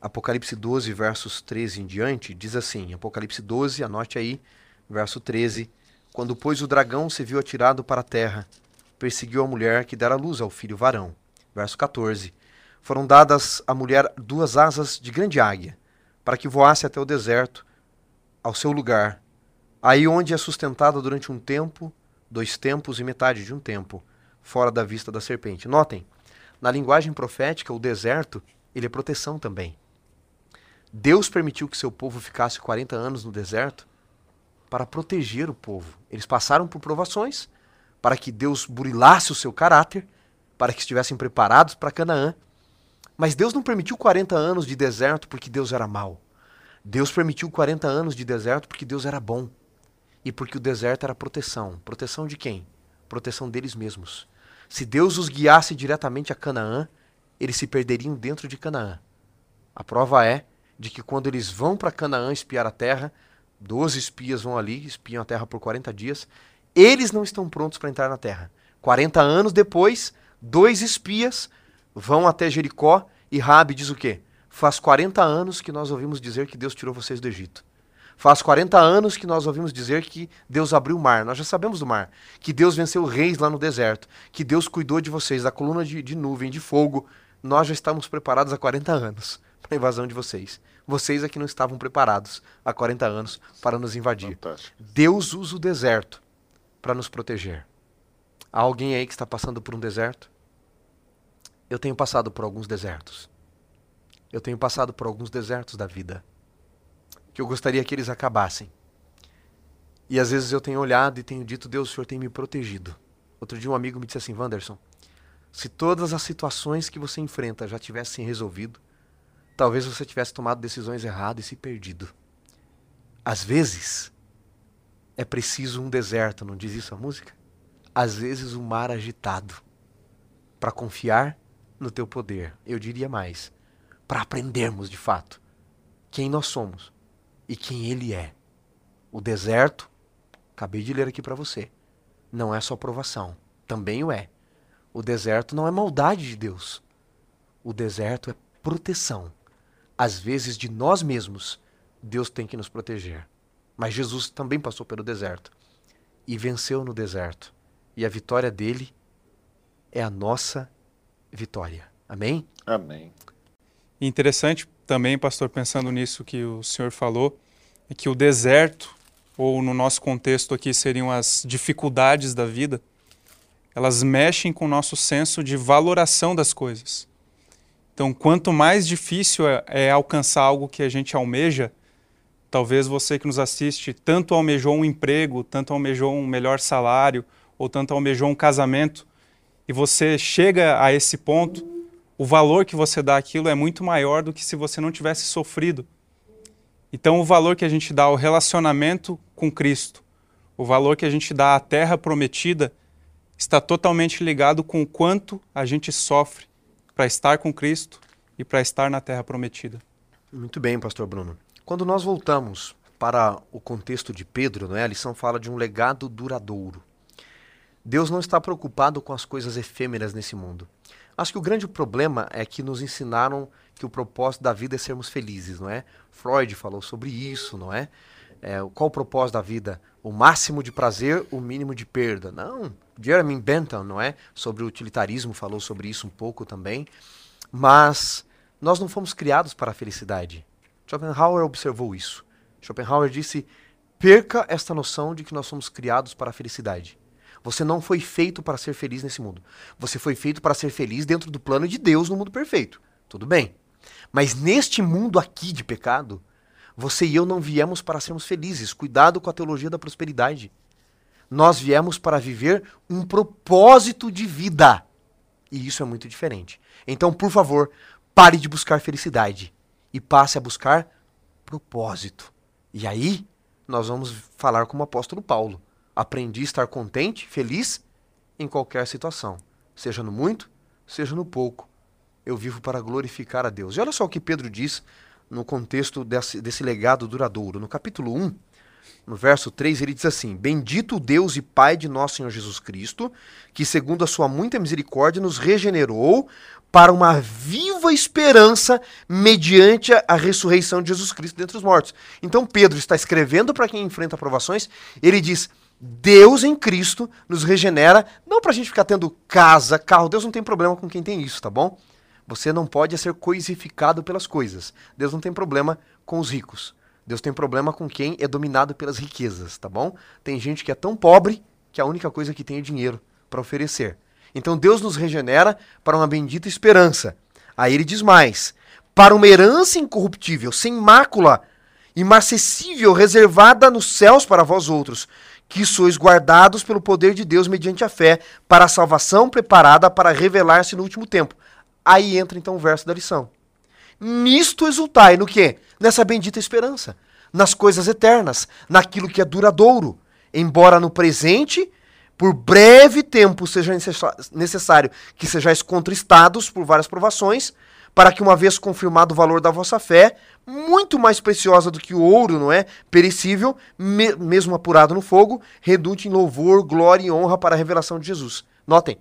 Apocalipse 12, versos 13 em diante, diz assim: Apocalipse 12, anote aí, verso 13. Quando, pois, o dragão se viu atirado para a terra, perseguiu a mulher que dera luz ao filho varão. Verso 14. Foram dadas à mulher duas asas de grande águia, para que voasse até o deserto, ao seu lugar, aí onde é sustentada durante um tempo dois tempos e metade de um tempo, fora da vista da serpente. Notem, na linguagem profética, o deserto, ele é proteção também. Deus permitiu que seu povo ficasse 40 anos no deserto para proteger o povo. Eles passaram por provações para que Deus burilasse o seu caráter, para que estivessem preparados para Canaã. Mas Deus não permitiu 40 anos de deserto porque Deus era mau. Deus permitiu 40 anos de deserto porque Deus era bom e porque o deserto era proteção. Proteção de quem? Proteção deles mesmos. Se Deus os guiasse diretamente a Canaã, eles se perderiam dentro de Canaã. A prova é de que quando eles vão para Canaã espiar a terra, 12 espias vão ali, espiam a terra por 40 dias, eles não estão prontos para entrar na terra. 40 anos depois, dois espias vão até Jericó e Rabi diz o quê? Faz 40 anos que nós ouvimos dizer que Deus tirou vocês do Egito. Faz 40 anos que nós ouvimos dizer que Deus abriu o mar. Nós já sabemos do mar. Que Deus venceu reis lá no deserto. Que Deus cuidou de vocês, da coluna de, de nuvem, de fogo. Nós já estamos preparados há 40 anos para a invasão de vocês. Vocês aqui é não estavam preparados há 40 anos para nos invadir. Fantástico. Deus usa o deserto para nos proteger. Há alguém aí que está passando por um deserto? Eu tenho passado por alguns desertos. Eu tenho passado por alguns desertos da vida que eu gostaria que eles acabassem. E às vezes eu tenho olhado e tenho dito, Deus, o Senhor tem me protegido. Outro dia um amigo me disse assim, Wanderson, se todas as situações que você enfrenta já tivessem resolvido, talvez você tivesse tomado decisões erradas e se perdido. Às vezes, é preciso um deserto, não diz isso a música? Às vezes um mar agitado para confiar no teu poder. Eu diria mais, para aprendermos de fato quem nós somos e quem ele é. O deserto, acabei de ler aqui para você, não é só provação, também o é. O deserto não é maldade de Deus. O deserto é proteção. Às vezes de nós mesmos, Deus tem que nos proteger. Mas Jesus também passou pelo deserto e venceu no deserto. E a vitória dele é a nossa vitória. Amém? Amém. Interessante também, pastor, pensando nisso que o senhor falou, é que o deserto, ou no nosso contexto aqui seriam as dificuldades da vida, elas mexem com o nosso senso de valoração das coisas. Então, quanto mais difícil é, é alcançar algo que a gente almeja, talvez você que nos assiste tanto almejou um emprego, tanto almejou um melhor salário, ou tanto almejou um casamento, e você chega a esse ponto, o valor que você dá àquilo é muito maior do que se você não tivesse sofrido. Então, o valor que a gente dá ao relacionamento com Cristo, o valor que a gente dá à terra prometida, está totalmente ligado com o quanto a gente sofre para estar com Cristo e para estar na terra prometida. Muito bem, pastor Bruno. Quando nós voltamos para o contexto de Pedro, não é? a lição fala de um legado duradouro. Deus não está preocupado com as coisas efêmeras nesse mundo. Acho que o grande problema é que nos ensinaram que o propósito da vida é sermos felizes, não é? Freud falou sobre isso, não é? é qual o propósito da vida? O máximo de prazer, o mínimo de perda. Não. Jeremy Bentham, não é? Sobre o utilitarismo falou sobre isso um pouco também. Mas nós não fomos criados para a felicidade. Schopenhauer observou isso. Schopenhauer disse: perca esta noção de que nós somos criados para a felicidade. Você não foi feito para ser feliz nesse mundo. Você foi feito para ser feliz dentro do plano de Deus no mundo perfeito. Tudo bem. Mas neste mundo aqui de pecado, você e eu não viemos para sermos felizes. Cuidado com a teologia da prosperidade. Nós viemos para viver um propósito de vida. E isso é muito diferente. Então, por favor, pare de buscar felicidade e passe a buscar propósito. E aí, nós vamos falar como o apóstolo Paulo. Aprendi a estar contente, feliz em qualquer situação, seja no muito, seja no pouco. Eu vivo para glorificar a Deus. E olha só o que Pedro diz no contexto desse, desse legado duradouro. No capítulo 1, no verso 3, ele diz assim: Bendito o Deus e Pai de nosso Senhor Jesus Cristo, que, segundo a sua muita misericórdia, nos regenerou para uma viva esperança mediante a ressurreição de Jesus Cristo dentre os mortos. Então, Pedro está escrevendo para quem enfrenta provações, ele diz: Deus em Cristo nos regenera, não para a gente ficar tendo casa, carro. Deus não tem problema com quem tem isso, tá bom? Você não pode ser coisificado pelas coisas. Deus não tem problema com os ricos. Deus tem problema com quem é dominado pelas riquezas, tá bom? Tem gente que é tão pobre que a única coisa que tem é dinheiro para oferecer. Então Deus nos regenera para uma bendita esperança. Aí ele diz mais: para uma herança incorruptível, sem mácula, imarcessível, reservada nos céus para vós outros, que sois guardados pelo poder de Deus mediante a fé, para a salvação preparada para revelar-se no último tempo. Aí entra então o verso da lição. Nisto exultai, no quê? Nessa bendita esperança, nas coisas eternas, naquilo que é duradouro, embora no presente por breve tempo seja necessário que sejais contristados por várias provações, para que, uma vez confirmado o valor da vossa fé, muito mais preciosa do que o ouro, não é? Perecível, me mesmo apurado no fogo, redute em louvor, glória e honra para a revelação de Jesus. Notem,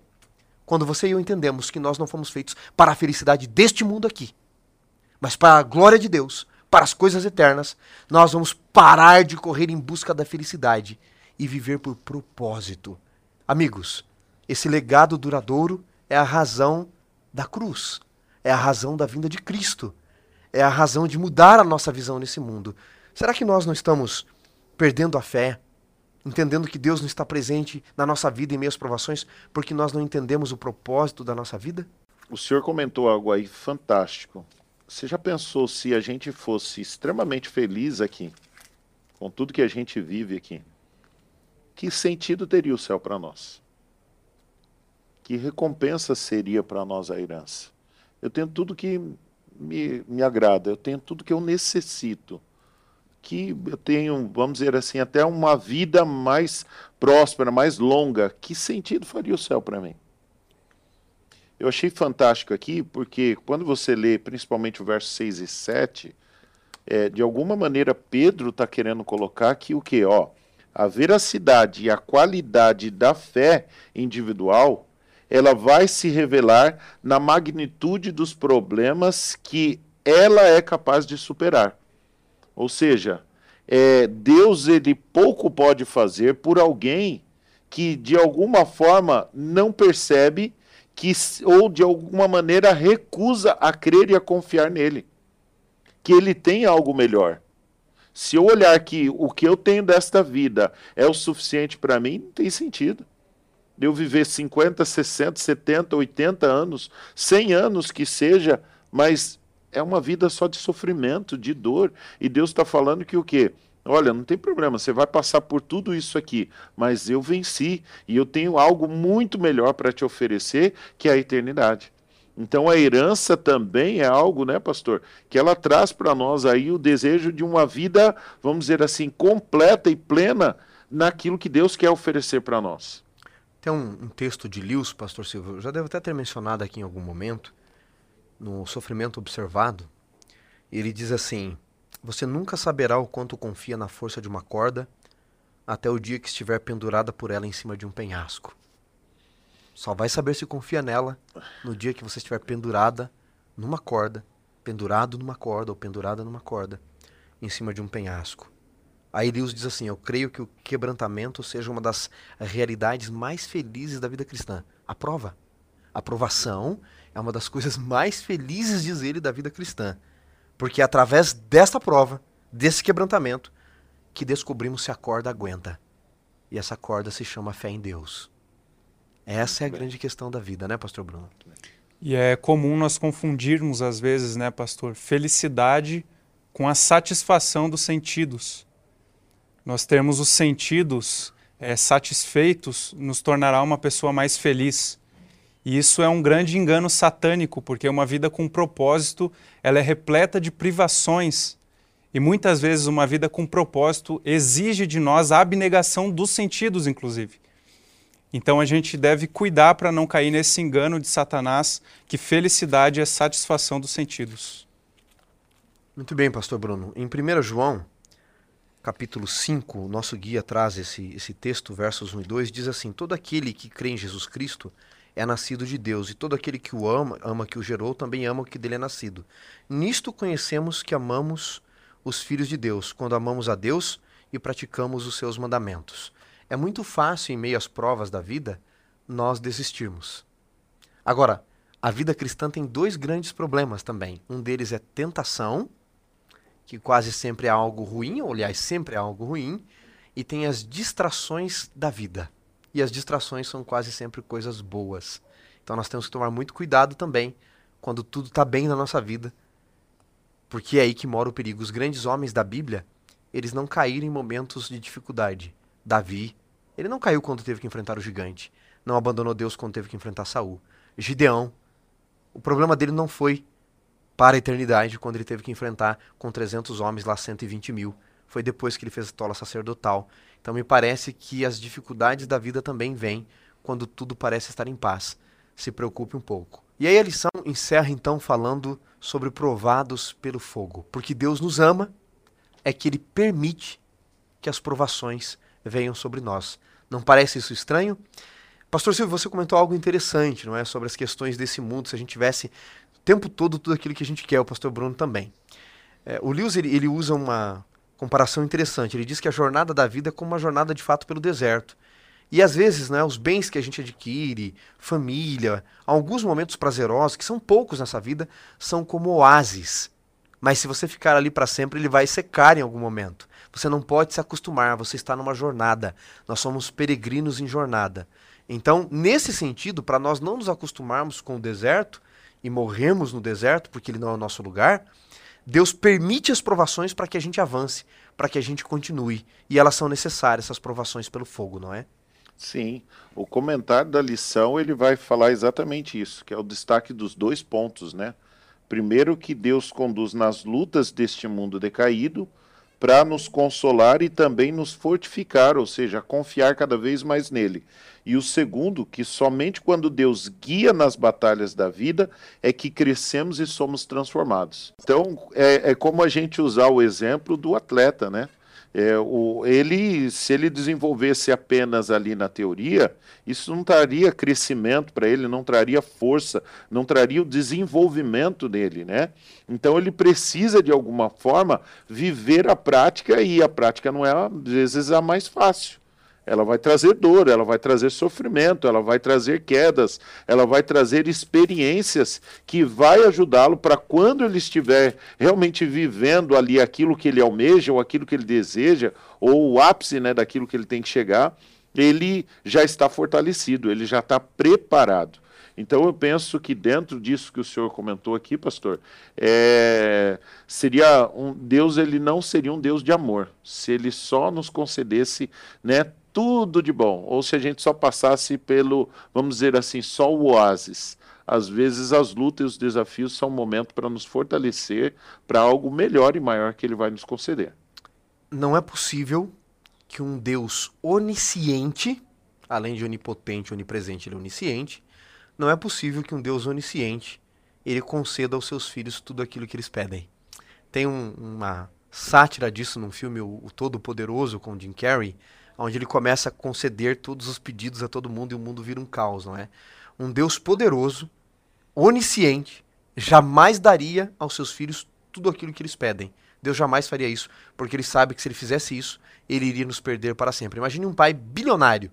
quando você e eu entendemos que nós não fomos feitos para a felicidade deste mundo aqui, mas para a glória de Deus, para as coisas eternas, nós vamos parar de correr em busca da felicidade e viver por propósito Amigos, esse legado duradouro é a razão da cruz, é a razão da vinda de Cristo, é a razão de mudar a nossa visão nesse mundo. Será que nós não estamos perdendo a fé, entendendo que Deus não está presente na nossa vida em meio às provações, porque nós não entendemos o propósito da nossa vida? O senhor comentou algo aí fantástico. Você já pensou se a gente fosse extremamente feliz aqui, com tudo que a gente vive aqui? que sentido teria o céu para nós? Que recompensa seria para nós a herança? Eu tenho tudo que me, me agrada, eu tenho tudo que eu necessito. Que eu tenho, vamos dizer assim, até uma vida mais próspera, mais longa. Que sentido faria o céu para mim? Eu achei fantástico aqui, porque quando você lê principalmente o verso 6 e 7, é, de alguma maneira Pedro está querendo colocar que o que? Ó, a veracidade e a qualidade da fé individual, ela vai se revelar na magnitude dos problemas que ela é capaz de superar. Ou seja, é, Deus ele pouco pode fazer por alguém que de alguma forma não percebe que ou de alguma maneira recusa a crer e a confiar nele, que ele tem algo melhor. Se eu olhar que o que eu tenho desta vida é o suficiente para mim, não tem sentido. Eu viver 50, 60, 70, 80 anos, 100 anos que seja, mas é uma vida só de sofrimento, de dor. E Deus está falando que o quê? Olha, não tem problema, você vai passar por tudo isso aqui, mas eu venci e eu tenho algo muito melhor para te oferecer, que é a eternidade. Então a herança também é algo, né, pastor, que ela traz para nós aí o desejo de uma vida, vamos dizer assim, completa e plena naquilo que Deus quer oferecer para nós. Tem um, um, texto de Lewis, pastor Silvio, eu já devo até ter mencionado aqui em algum momento, no Sofrimento Observado, ele diz assim: Você nunca saberá o quanto confia na força de uma corda até o dia que estiver pendurada por ela em cima de um penhasco. Só vai saber se confia nela no dia que você estiver pendurada numa corda, pendurado numa corda ou pendurada numa corda, em cima de um penhasco. Aí Deus diz assim: Eu creio que o quebrantamento seja uma das realidades mais felizes da vida cristã. A prova. A provação é uma das coisas mais felizes, diz ele, da vida cristã. Porque é através desta prova, desse quebrantamento, que descobrimos se a corda aguenta. E essa corda se chama fé em Deus. Essa é a grande questão da vida, né, pastor Bruno? E é comum nós confundirmos, às vezes, né, pastor, felicidade com a satisfação dos sentidos. Nós termos os sentidos é, satisfeitos nos tornará uma pessoa mais feliz. E isso é um grande engano satânico, porque uma vida com propósito ela é repleta de privações. E muitas vezes uma vida com propósito exige de nós a abnegação dos sentidos, inclusive. Então a gente deve cuidar para não cair nesse engano de Satanás que felicidade é satisfação dos sentidos. Muito bem, pastor Bruno. Em 1 João, capítulo 5, o nosso guia traz esse, esse texto, versos 1 e 2, diz assim: Todo aquele que crê em Jesus Cristo é nascido de Deus, e todo aquele que o ama, ama que o gerou, também ama o que dele é nascido. Nisto conhecemos que amamos os filhos de Deus, quando amamos a Deus e praticamos os seus mandamentos. É muito fácil, em meio às provas da vida, nós desistirmos. Agora, a vida cristã tem dois grandes problemas também. Um deles é tentação, que quase sempre é algo ruim, ou aliás, sempre é algo ruim, e tem as distrações da vida. E as distrações são quase sempre coisas boas. Então nós temos que tomar muito cuidado também quando tudo está bem na nossa vida, porque é aí que mora o perigo. Os grandes homens da Bíblia, eles não caíram em momentos de dificuldade. Davi, ele não caiu quando teve que enfrentar o gigante, não abandonou Deus quando teve que enfrentar Saul. Gideão, o problema dele não foi para a eternidade, quando ele teve que enfrentar com 300 homens lá 120 mil. Foi depois que ele fez a tola sacerdotal. Então me parece que as dificuldades da vida também vêm quando tudo parece estar em paz. Se preocupe um pouco. E aí a lição encerra então falando sobre provados pelo fogo. Porque Deus nos ama, é que ele permite que as provações venham sobre nós. Não parece isso estranho? Pastor Silvio, você comentou algo interessante, não é? Sobre as questões desse mundo, se a gente tivesse tempo todo tudo aquilo que a gente quer, o pastor Bruno também. É, o Lewis ele, ele usa uma comparação interessante. Ele diz que a jornada da vida é como uma jornada de fato pelo deserto. E às vezes, né, os bens que a gente adquire, família, alguns momentos prazerosos, que são poucos nessa vida, são como oásis. Mas se você ficar ali para sempre, ele vai secar em algum momento. Você não pode se acostumar, você está numa jornada. Nós somos peregrinos em jornada. Então, nesse sentido, para nós não nos acostumarmos com o deserto, e morremos no deserto porque ele não é o nosso lugar, Deus permite as provações para que a gente avance, para que a gente continue. E elas são necessárias, essas provações pelo fogo, não é? Sim, o comentário da lição ele vai falar exatamente isso, que é o destaque dos dois pontos, né? Primeiro que Deus conduz nas lutas deste mundo decaído, para nos consolar e também nos fortificar, ou seja, confiar cada vez mais nele. E o segundo, que somente quando Deus guia nas batalhas da vida é que crescemos e somos transformados. Então, é, é como a gente usar o exemplo do atleta, né? É, o, ele, se ele desenvolvesse apenas ali na teoria, isso não traria crescimento para ele, não traria força, não traria o desenvolvimento dele, né? Então ele precisa de alguma forma viver a prática e a prática não é às vezes a mais fácil ela vai trazer dor, ela vai trazer sofrimento, ela vai trazer quedas, ela vai trazer experiências que vai ajudá-lo para quando ele estiver realmente vivendo ali aquilo que ele almeja ou aquilo que ele deseja ou o ápice, né, daquilo que ele tem que chegar, ele já está fortalecido, ele já está preparado. Então eu penso que dentro disso que o senhor comentou aqui, pastor, é, seria um Deus ele não seria um Deus de amor, se ele só nos concedesse, né, tudo de bom, ou se a gente só passasse pelo, vamos dizer assim, só o oásis. Às vezes as lutas e os desafios são um momento para nos fortalecer para algo melhor e maior que ele vai nos conceder. Não é possível que um Deus onisciente, além de onipotente, onipresente, ele é onisciente, não é possível que um Deus onisciente ele conceda aos seus filhos tudo aquilo que eles pedem. Tem um, uma sátira disso num filme O, Todo-Poderoso com Jim Carrey, onde ele começa a conceder todos os pedidos a todo mundo e o mundo vira um caos, não é? Um Deus poderoso, onisciente, jamais daria aos seus filhos tudo aquilo que eles pedem. Deus jamais faria isso, porque ele sabe que se ele fizesse isso, ele iria nos perder para sempre. Imagine um pai bilionário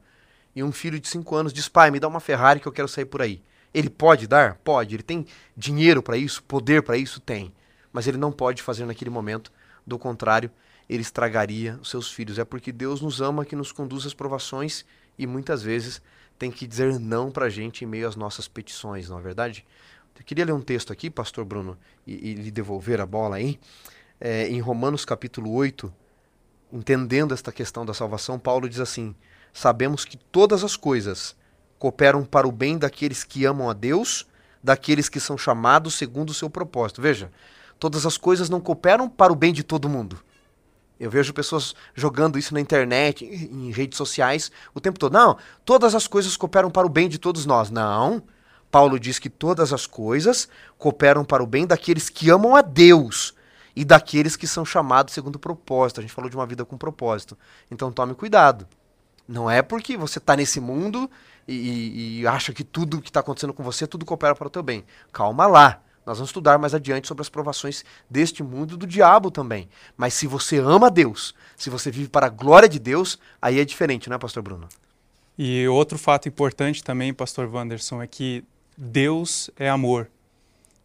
e um filho de 5 anos diz: Pai, me dá uma Ferrari que eu quero sair por aí. Ele pode dar? Pode. Ele tem dinheiro para isso, poder para isso? Tem. Mas ele não pode fazer naquele momento. Do contrário, ele estragaria os seus filhos. É porque Deus nos ama que nos conduz às provações e muitas vezes tem que dizer não para a gente em meio às nossas petições, não é verdade? Eu queria ler um texto aqui, pastor Bruno, e, e lhe devolver a bola aí. É, em Romanos capítulo 8, entendendo esta questão da salvação, Paulo diz assim: Sabemos que todas as coisas cooperam para o bem daqueles que amam a Deus, daqueles que são chamados segundo o seu propósito. Veja, todas as coisas não cooperam para o bem de todo mundo. Eu vejo pessoas jogando isso na internet, em redes sociais, o tempo todo. Não, todas as coisas cooperam para o bem de todos nós. Não. Paulo diz que todas as coisas cooperam para o bem daqueles que amam a Deus. e daqueles que são chamados segundo o propósito. A gente falou de uma vida com propósito. Então tome cuidado. Não é porque você está nesse mundo e, e, acha que tudo que está acontecendo com você, tudo coopera para o teu bem. Calma lá. Nós vamos estudar mais adiante sobre as provações deste mundo e do diabo também. Mas se você ama Deus, se você vive para a glória de Deus, aí é diferente, né, pastor Bruno? E outro fato importante também, pastor Wanderson, é que Deus é amor.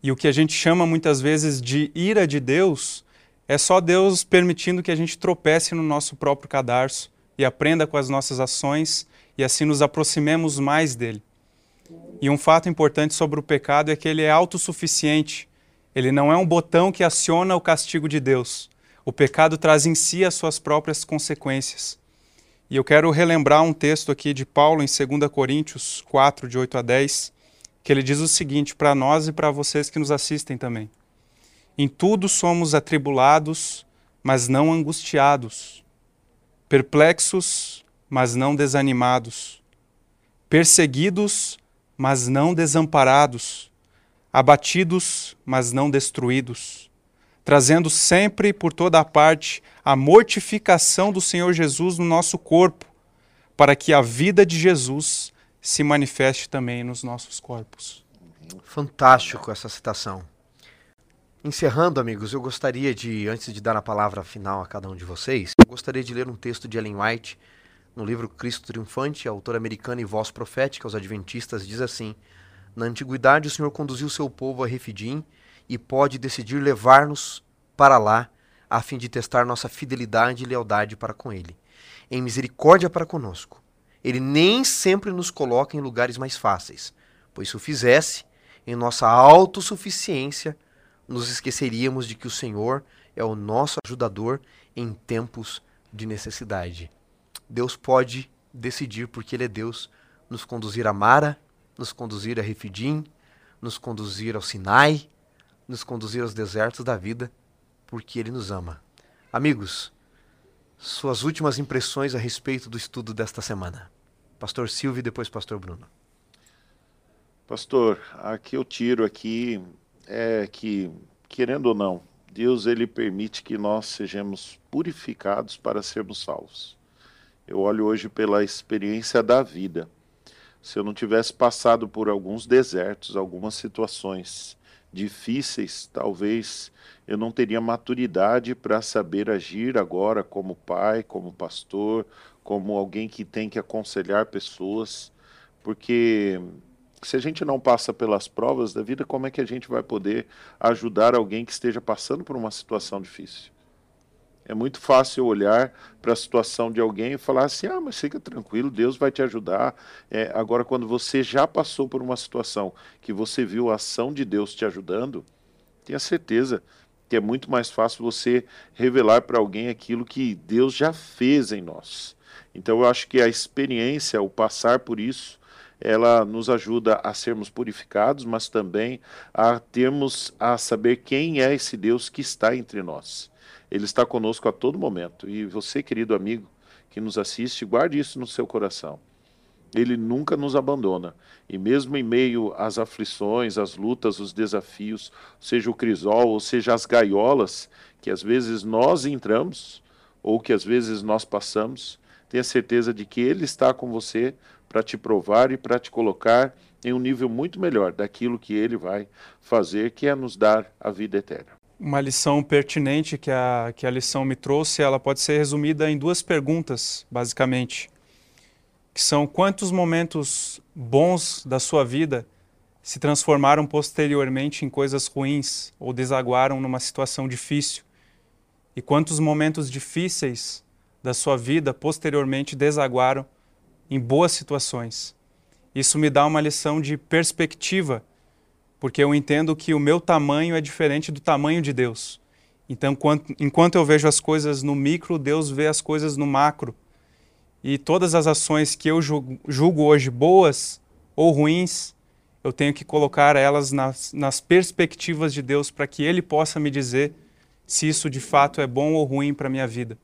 E o que a gente chama muitas vezes de ira de Deus é só Deus permitindo que a gente tropece no nosso próprio cadarço e aprenda com as nossas ações e assim nos aproximemos mais dele. E um fato importante sobre o pecado é que ele é autossuficiente. Ele não é um botão que aciona o castigo de Deus. O pecado traz em si as suas próprias consequências. E eu quero relembrar um texto aqui de Paulo em 2 Coríntios 4, de 8 a 10, que ele diz o seguinte para nós e para vocês que nos assistem também: Em tudo somos atribulados, mas não angustiados, perplexos, mas não desanimados, perseguidos, mas não desamparados, abatidos, mas não destruídos, trazendo sempre por toda a parte a mortificação do Senhor Jesus no nosso corpo, para que a vida de Jesus se manifeste também nos nossos corpos. Fantástico essa citação. Encerrando, amigos, eu gostaria de, antes de dar a palavra final a cada um de vocês, eu gostaria de ler um texto de Ellen White no livro Cristo Triunfante, autor americana e voz profética aos adventistas, diz assim: Na antiguidade o Senhor conduziu seu povo a Refidim e pode decidir levar-nos para lá, a fim de testar nossa fidelidade e lealdade para com ele. Em misericórdia para conosco, ele nem sempre nos coloca em lugares mais fáceis, pois se o fizesse, em nossa autossuficiência, nos esqueceríamos de que o Senhor é o nosso ajudador em tempos de necessidade. Deus pode decidir, porque Ele é Deus, nos conduzir a Mara, nos conduzir a Refidim, nos conduzir ao Sinai, nos conduzir aos desertos da vida, porque Ele nos ama. Amigos, suas últimas impressões a respeito do estudo desta semana. Pastor Silvio e depois Pastor Bruno. Pastor, aqui eu tiro aqui é que, querendo ou não, Deus ele permite que nós sejamos purificados para sermos salvos. Eu olho hoje pela experiência da vida. Se eu não tivesse passado por alguns desertos, algumas situações difíceis, talvez eu não teria maturidade para saber agir agora como pai, como pastor, como alguém que tem que aconselhar pessoas, porque se a gente não passa pelas provas da vida, como é que a gente vai poder ajudar alguém que esteja passando por uma situação difícil? É muito fácil olhar para a situação de alguém e falar assim: ah, mas fica tranquilo, Deus vai te ajudar. É, agora, quando você já passou por uma situação que você viu a ação de Deus te ajudando, tenha certeza que é muito mais fácil você revelar para alguém aquilo que Deus já fez em nós. Então, eu acho que a experiência, o passar por isso, ela nos ajuda a sermos purificados, mas também a termos a saber quem é esse Deus que está entre nós. Ele está conosco a todo momento. E você, querido amigo que nos assiste, guarde isso no seu coração. Ele nunca nos abandona. E mesmo em meio às aflições, às lutas, os desafios, seja o crisol, ou seja as gaiolas que às vezes nós entramos, ou que às vezes nós passamos, tenha certeza de que Ele está com você para te provar e para te colocar em um nível muito melhor daquilo que Ele vai fazer, que é nos dar a vida eterna uma lição pertinente que a, que a lição me trouxe, ela pode ser resumida em duas perguntas, basicamente, que são quantos momentos bons da sua vida se transformaram posteriormente em coisas ruins ou desaguaram numa situação difícil, e quantos momentos difíceis da sua vida posteriormente desaguaram em boas situações. Isso me dá uma lição de perspectiva porque eu entendo que o meu tamanho é diferente do tamanho de Deus. Então, enquanto eu vejo as coisas no micro, Deus vê as coisas no macro. E todas as ações que eu julgo hoje boas ou ruins, eu tenho que colocar elas nas, nas perspectivas de Deus para que Ele possa me dizer se isso de fato é bom ou ruim para a minha vida.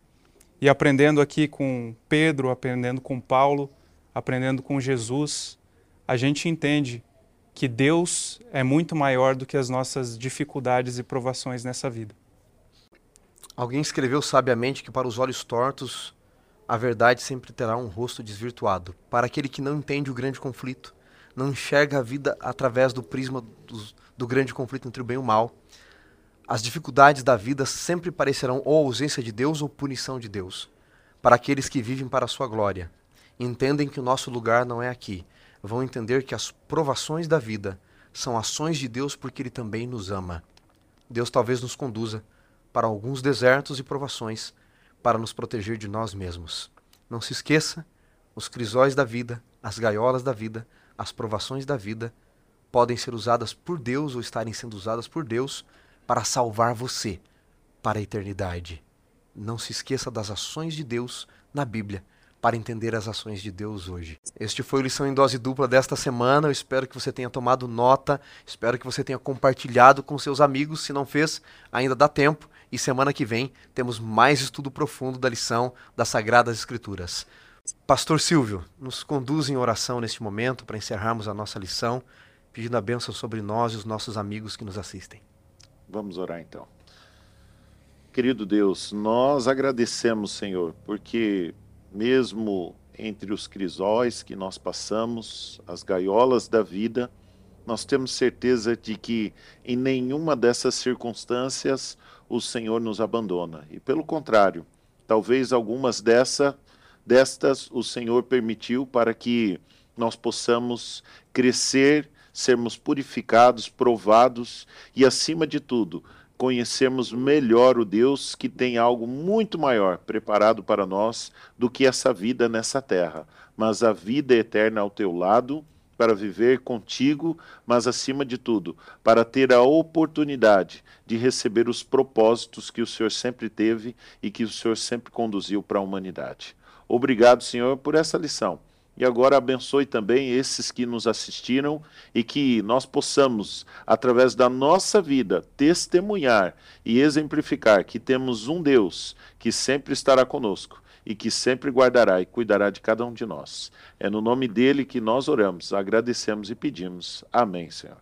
E aprendendo aqui com Pedro, aprendendo com Paulo, aprendendo com Jesus, a gente entende que Deus é muito maior do que as nossas dificuldades e provações nessa vida. Alguém escreveu sabiamente que para os olhos tortos a verdade sempre terá um rosto desvirtuado. Para aquele que não entende o grande conflito, não enxerga a vida através do prisma do, do grande conflito entre o bem e o mal, as dificuldades da vida sempre parecerão ou ausência de Deus ou punição de Deus. Para aqueles que vivem para a sua glória, entendem que o nosso lugar não é aqui, vão entender que as provações da vida são ações de Deus porque Ele também nos ama. Deus talvez nos conduza para alguns desertos e provações para nos proteger de nós mesmos. Não se esqueça, os crisóis da vida, as gaiolas da vida, as provações da vida podem ser usadas por Deus ou estarem sendo usadas por Deus para salvar você para a eternidade. Não se esqueça das ações de Deus na Bíblia para entender as ações de Deus hoje. Este foi o Lição em Dose Dupla desta semana. Eu espero que você tenha tomado nota, espero que você tenha compartilhado com seus amigos. Se não fez, ainda dá tempo. E semana que vem temos mais estudo profundo da lição das Sagradas Escrituras. Pastor Silvio, nos conduz em oração neste momento para encerrarmos a nossa lição, pedindo a bênção sobre nós e os nossos amigos que nos assistem. Vamos orar então. Querido Deus, nós agradecemos, Senhor, porque mesmo entre os crisóis que nós passamos, as gaiolas da vida, nós temos certeza de que em nenhuma dessas circunstâncias o Senhor nos abandona. E pelo contrário, talvez algumas dessa, destas o Senhor permitiu para que nós possamos crescer, sermos purificados, provados e, acima de tudo, conhecermos melhor o Deus que tem algo muito maior preparado para nós do que essa vida nessa terra, mas a vida eterna ao teu lado para viver contigo, mas acima de tudo, para ter a oportunidade de receber os propósitos que o Senhor sempre teve e que o Senhor sempre conduziu para a humanidade. Obrigado, Senhor, por essa lição. E agora abençoe também esses que nos assistiram e que nós possamos, através da nossa vida, testemunhar e exemplificar que temos um Deus que sempre estará conosco e que sempre guardará e cuidará de cada um de nós. É no nome dele que nós oramos, agradecemos e pedimos. Amém, Senhor.